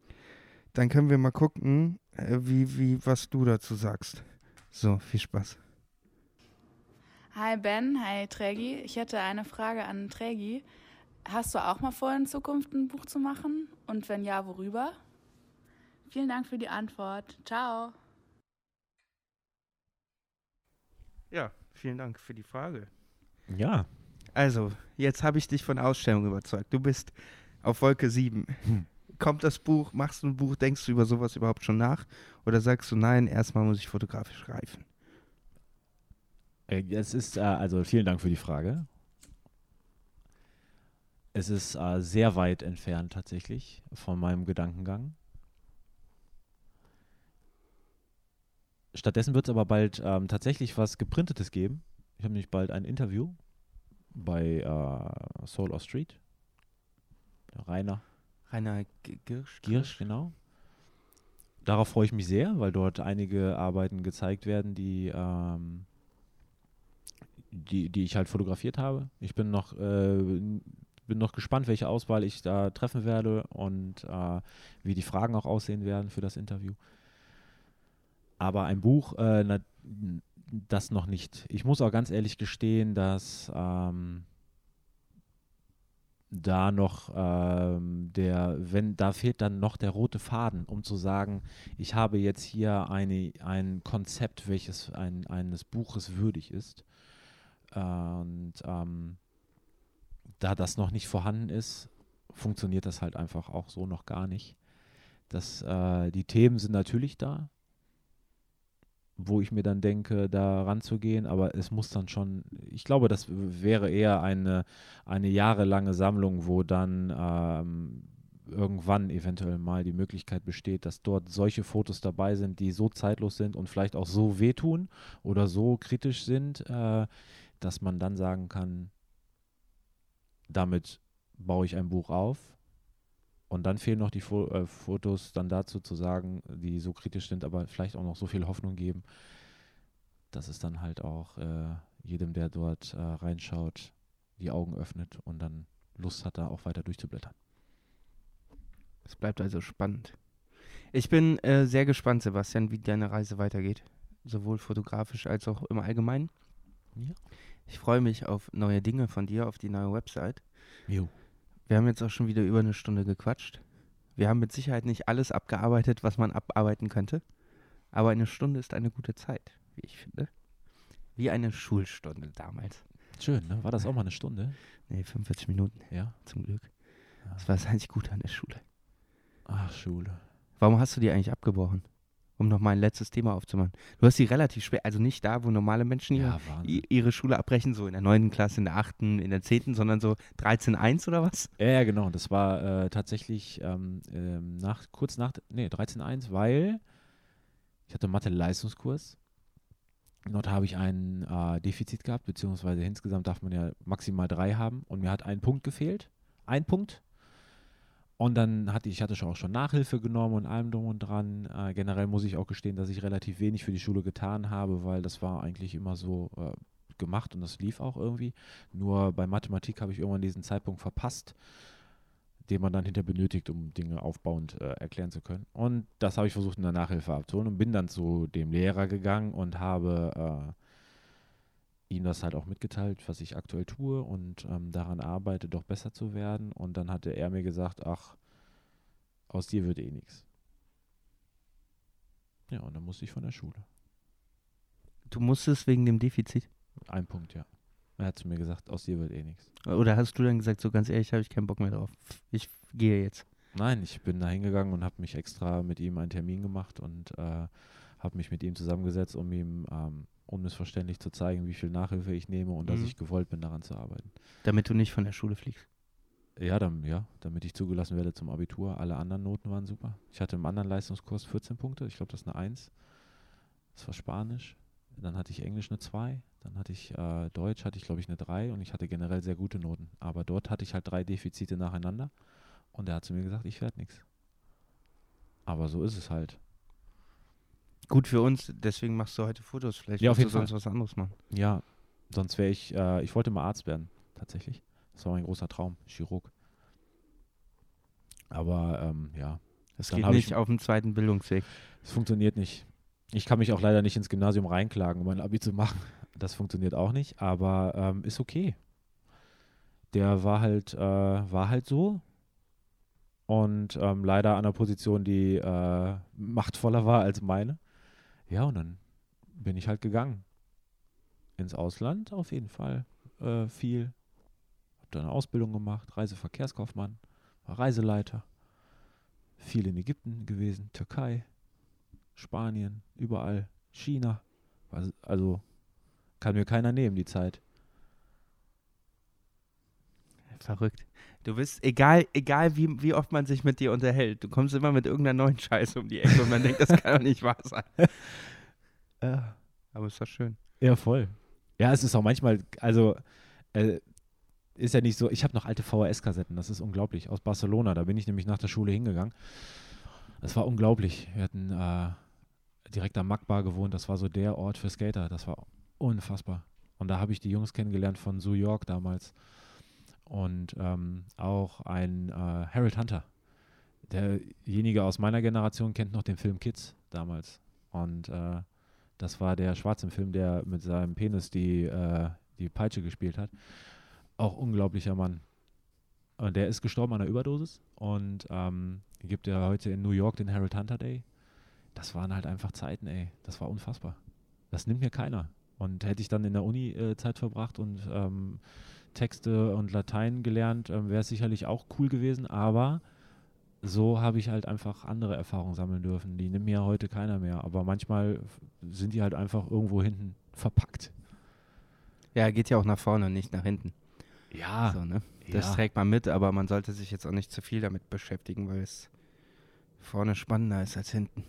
dann können wir mal gucken, äh, wie, wie, was du dazu sagst. So, viel Spaß.
Hi Ben, hi Trägi. Ich hätte eine Frage an Trägi. Hast du auch mal vor, in Zukunft ein Buch zu machen? Und wenn ja, worüber? Vielen Dank für die Antwort. Ciao.
Ja, vielen Dank für die Frage.
Ja.
Also, jetzt habe ich dich von Ausstellung überzeugt. Du bist auf Wolke 7. Hm. Kommt das Buch, machst du ein Buch, denkst du über sowas überhaupt schon nach? Oder sagst du, nein, erstmal muss ich fotografisch reifen?
Äh, es ist, äh, also vielen Dank für die Frage. Es ist äh, sehr weit entfernt tatsächlich von meinem Gedankengang. Stattdessen wird es aber bald ähm, tatsächlich was Geprintetes geben. Ich habe nämlich bald ein Interview bei äh, Soul of Street. Der Rainer.
Rainer Girsch.
Girsch, genau. Darauf freue ich mich sehr, weil dort einige Arbeiten gezeigt werden, die, ähm, die, die ich halt fotografiert habe. Ich bin noch, äh, bin noch gespannt, welche Auswahl ich da treffen werde und äh, wie die Fragen auch aussehen werden für das Interview. Aber ein Buch, äh, na, das noch nicht. Ich muss auch ganz ehrlich gestehen, dass ähm, da noch ähm, der, wenn, da fehlt dann noch der rote Faden, um zu sagen, ich habe jetzt hier eine, ein Konzept, welches ein, eines Buches würdig ist. und ähm, da das noch nicht vorhanden ist, funktioniert das halt einfach auch so noch gar nicht. Das, äh, die Themen sind natürlich da, wo ich mir dann denke, da ranzugehen, aber es muss dann schon, ich glaube, das wäre eher eine, eine jahrelange Sammlung, wo dann ähm, irgendwann eventuell mal die Möglichkeit besteht, dass dort solche Fotos dabei sind, die so zeitlos sind und vielleicht auch so wehtun oder so kritisch sind, äh, dass man dann sagen kann, damit baue ich ein Buch auf und dann fehlen noch die Fo äh, Fotos dann dazu zu sagen, die so kritisch sind, aber vielleicht auch noch so viel Hoffnung geben, dass es dann halt auch äh, jedem, der dort äh, reinschaut, die Augen öffnet und dann Lust hat, da auch weiter durchzublättern.
Es bleibt also spannend. Ich bin äh, sehr gespannt, Sebastian, wie deine Reise weitergeht. Sowohl fotografisch als auch im Allgemeinen. Ja. Ich freue mich auf neue Dinge von dir, auf die neue Website. Jo. Wir haben jetzt auch schon wieder über eine Stunde gequatscht. Wir haben mit Sicherheit nicht alles abgearbeitet, was man abarbeiten könnte. Aber eine Stunde ist eine gute Zeit, wie ich finde. Wie eine Schulstunde damals.
Schön, ne? War das auch mal eine Stunde?
Nee, 45 Minuten.
Ja.
Zum Glück. Das war das eigentlich gut an der Schule.
Ach, Schule.
Warum hast du die eigentlich abgebrochen? Um noch mal ein letztes Thema aufzumachen. Du hast sie relativ spät, also nicht da, wo normale Menschen ja, ihre, ihre, Schule abbrechen, so in der neunten Klasse, in der achten, in der zehnten, sondern so 13.1 oder was?
Ja, ja, genau. Das war äh, tatsächlich ähm, ähm, nach, kurz nach, nee, 13.1, weil ich hatte Mathe-Leistungskurs. Dort habe ich ein äh, Defizit gehabt, beziehungsweise insgesamt darf man ja maximal drei haben und mir hat ein Punkt gefehlt. Ein Punkt und dann hatte ich, ich hatte schon auch schon Nachhilfe genommen und allem drum und dran. Äh, generell muss ich auch gestehen, dass ich relativ wenig für die Schule getan habe, weil das war eigentlich immer so äh, gemacht und das lief auch irgendwie. Nur bei Mathematik habe ich irgendwann diesen Zeitpunkt verpasst, den man dann hinter benötigt, um Dinge aufbauend äh, erklären zu können. Und das habe ich versucht in der Nachhilfe abzuholen und bin dann zu dem Lehrer gegangen und habe äh, ihm das halt auch mitgeteilt, was ich aktuell tue und ähm, daran arbeite, doch besser zu werden. Und dann hatte er mir gesagt, ach, aus dir wird eh nichts. Ja, und dann musste ich von der Schule.
Du musstest wegen dem Defizit?
Ein Punkt, ja. Er hat zu mir gesagt, aus dir wird eh nichts.
Oder hast du dann gesagt, so ganz ehrlich, habe ich keinen Bock mehr drauf. Ich gehe jetzt.
Nein, ich bin da hingegangen und habe mich extra mit ihm einen Termin gemacht und äh, habe mich mit ihm zusammengesetzt, um ihm ähm, unmissverständlich zu zeigen, wie viel Nachhilfe ich nehme und mhm. dass ich gewollt bin, daran zu arbeiten.
Damit du nicht von der Schule fliegst.
Ja, dann, ja, damit ich zugelassen werde zum Abitur. Alle anderen Noten waren super. Ich hatte im anderen Leistungskurs 14 Punkte. Ich glaube, das ist eine 1. Das war Spanisch. Dann hatte ich Englisch eine 2. Dann hatte ich äh, Deutsch, hatte ich glaube ich eine 3 und ich hatte generell sehr gute Noten. Aber dort hatte ich halt drei Defizite nacheinander und er hat zu mir gesagt, ich werde nichts. Aber so ist es halt.
Gut für uns, deswegen machst du heute Fotos. Vielleicht
Ja, auf jeden
du sonst was anderes machen.
Ja, sonst wäre ich, äh, ich wollte mal Arzt werden, tatsächlich. Das war mein großer Traum, Chirurg. Aber ähm, ja,
Das geht
hab ich-
nicht auf dem zweiten Bildungsweg.
es funktioniert nicht. Ich kann mich auch leider nicht ins Gymnasium reinklagen, um ein Abi zu machen. Das funktioniert auch nicht, aber ähm, ist okay. Der war halt, äh, war halt so. Und ähm, leider an einer Position, die äh, machtvoller war als meine. Ja, und dann bin ich halt gegangen. Ins Ausland auf jeden Fall äh, viel. Hab da eine Ausbildung gemacht, Reiseverkehrskaufmann, war Reiseleiter. Viel in Ägypten gewesen, Türkei, Spanien, überall, China. Also kann mir keiner nehmen, die Zeit.
Verrückt. Du bist, egal, egal wie, wie oft man sich mit dir unterhält, du kommst immer mit irgendeiner neuen Scheiße um die Ecke und man denkt, das kann doch nicht wahr sein.
Ja,
Aber ist doch schön.
ja voll. Ja, es ist auch manchmal, also äh, ist ja nicht so, ich habe noch alte VHS-Kassetten, das ist unglaublich, aus Barcelona, da bin ich nämlich nach der Schule hingegangen. Das war unglaublich. Wir hatten äh, direkt am Magbar gewohnt, das war so der Ort für Skater, das war unfassbar. Und da habe ich die Jungs kennengelernt von New York damals. Und ähm, auch ein äh, Harold Hunter. Derjenige aus meiner Generation kennt noch den Film Kids damals. Und äh, das war der Schwarze im Film, der mit seinem Penis die, äh, die Peitsche gespielt hat. Auch unglaublicher Mann. Und der ist gestorben an einer Überdosis und ähm, gibt ja heute in New York den Harold Hunter Day. Das waren halt einfach Zeiten, ey. Das war unfassbar. Das nimmt mir keiner. Und hätte ich dann in der Uni äh, Zeit verbracht und ähm, Texte und Latein gelernt, ähm, wäre es sicherlich auch cool gewesen, aber so habe ich halt einfach andere Erfahrungen sammeln dürfen. Die nimmt mir heute keiner mehr, aber manchmal sind die halt einfach irgendwo hinten verpackt.
Ja, geht ja auch nach vorne und nicht nach hinten.
Ja,
So, ne? Das
ja.
trägt man mit, aber man sollte sich jetzt auch nicht zu viel damit beschäftigen, weil es vorne spannender ist als hinten.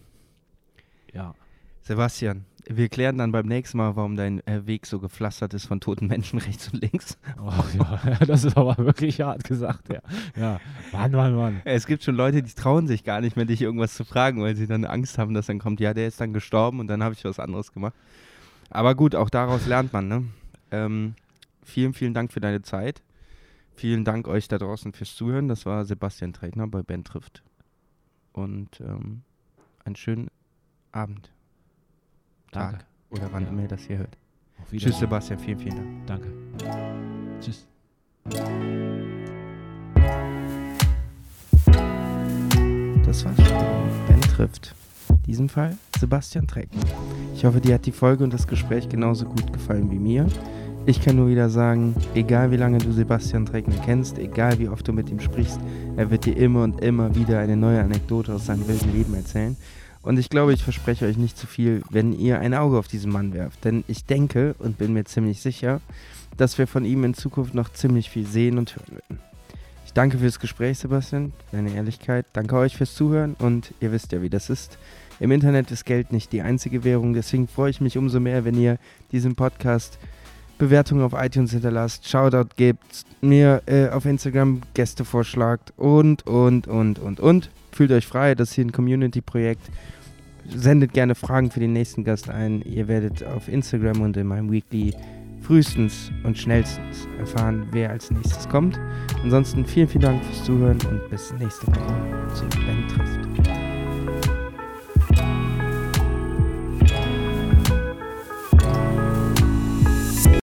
ja.
Sebastian, wir klären dann beim nächsten Mal, warum dein äh, Weg so gepflastert ist von toten Menschen rechts und links.
Oh, ja, das ist aber wirklich hart gesagt, ja. Ja, Mann, Mann, Mann.
Es gibt schon Leute, die trauen sich gar nicht mehr, dich irgendwas zu fragen, weil sie dann Angst haben, dass dann kommt, ja, der ist dann gestorben und dann habe ich was anderes gemacht. Aber gut, auch daraus lernt man, ne? Ähm, vielen, vielen Dank für deine Zeit. Vielen Dank euch da draußen fürs Zuhören. Das war Sebastian Trägner bei Ben trifft. Und ähm, einen schönen Abend,
Danke.
Tag oder wann
Ja.
immer ihr das hier hört. Tschüss. Sebastian. Vielen, vielen Dank.
Danke. Tschüss.
Das war's schon. Ben trifft. In diesem Fall Sebastian Trägner. Ich hoffe, dir hat die Folge und das Gespräch genauso gut gefallen wie mir. Ich kann nur wieder sagen, egal wie lange du Sebastian Trägner kennst, egal wie oft du mit ihm sprichst, er wird dir immer und immer wieder eine neue Anekdote aus seinem wilden Leben erzählen. Und ich glaube, ich verspreche euch nicht zu viel, wenn ihr ein Auge auf diesen Mann werft. Denn ich denke und bin mir ziemlich sicher, dass wir von ihm in Zukunft noch ziemlich viel sehen und hören werden. Ich danke fürs Gespräch, Sebastian, deine Ehrlichkeit. Danke euch fürs Zuhören und ihr wisst ja, wie das ist. Im Internet ist Geld nicht die einzige Währung, deswegen freue ich mich umso mehr, wenn ihr diesem Podcast Bewertungen auf iTunes hinterlasst, Shoutout gebt, mir äh, auf Instagram Gäste vorschlagt und, und, und, und, und. Fühlt euch frei, das ist hier ein Community-Projekt. Sendet gerne Fragen für den nächsten Gast ein. Ihr werdet auf Instagram und in meinem Weekly frühestens und schnellstens erfahren, wer als nächstes kommt. Ansonsten vielen, vielen Dank fürs Zuhören und bis nächste Woche zu Ben trifft.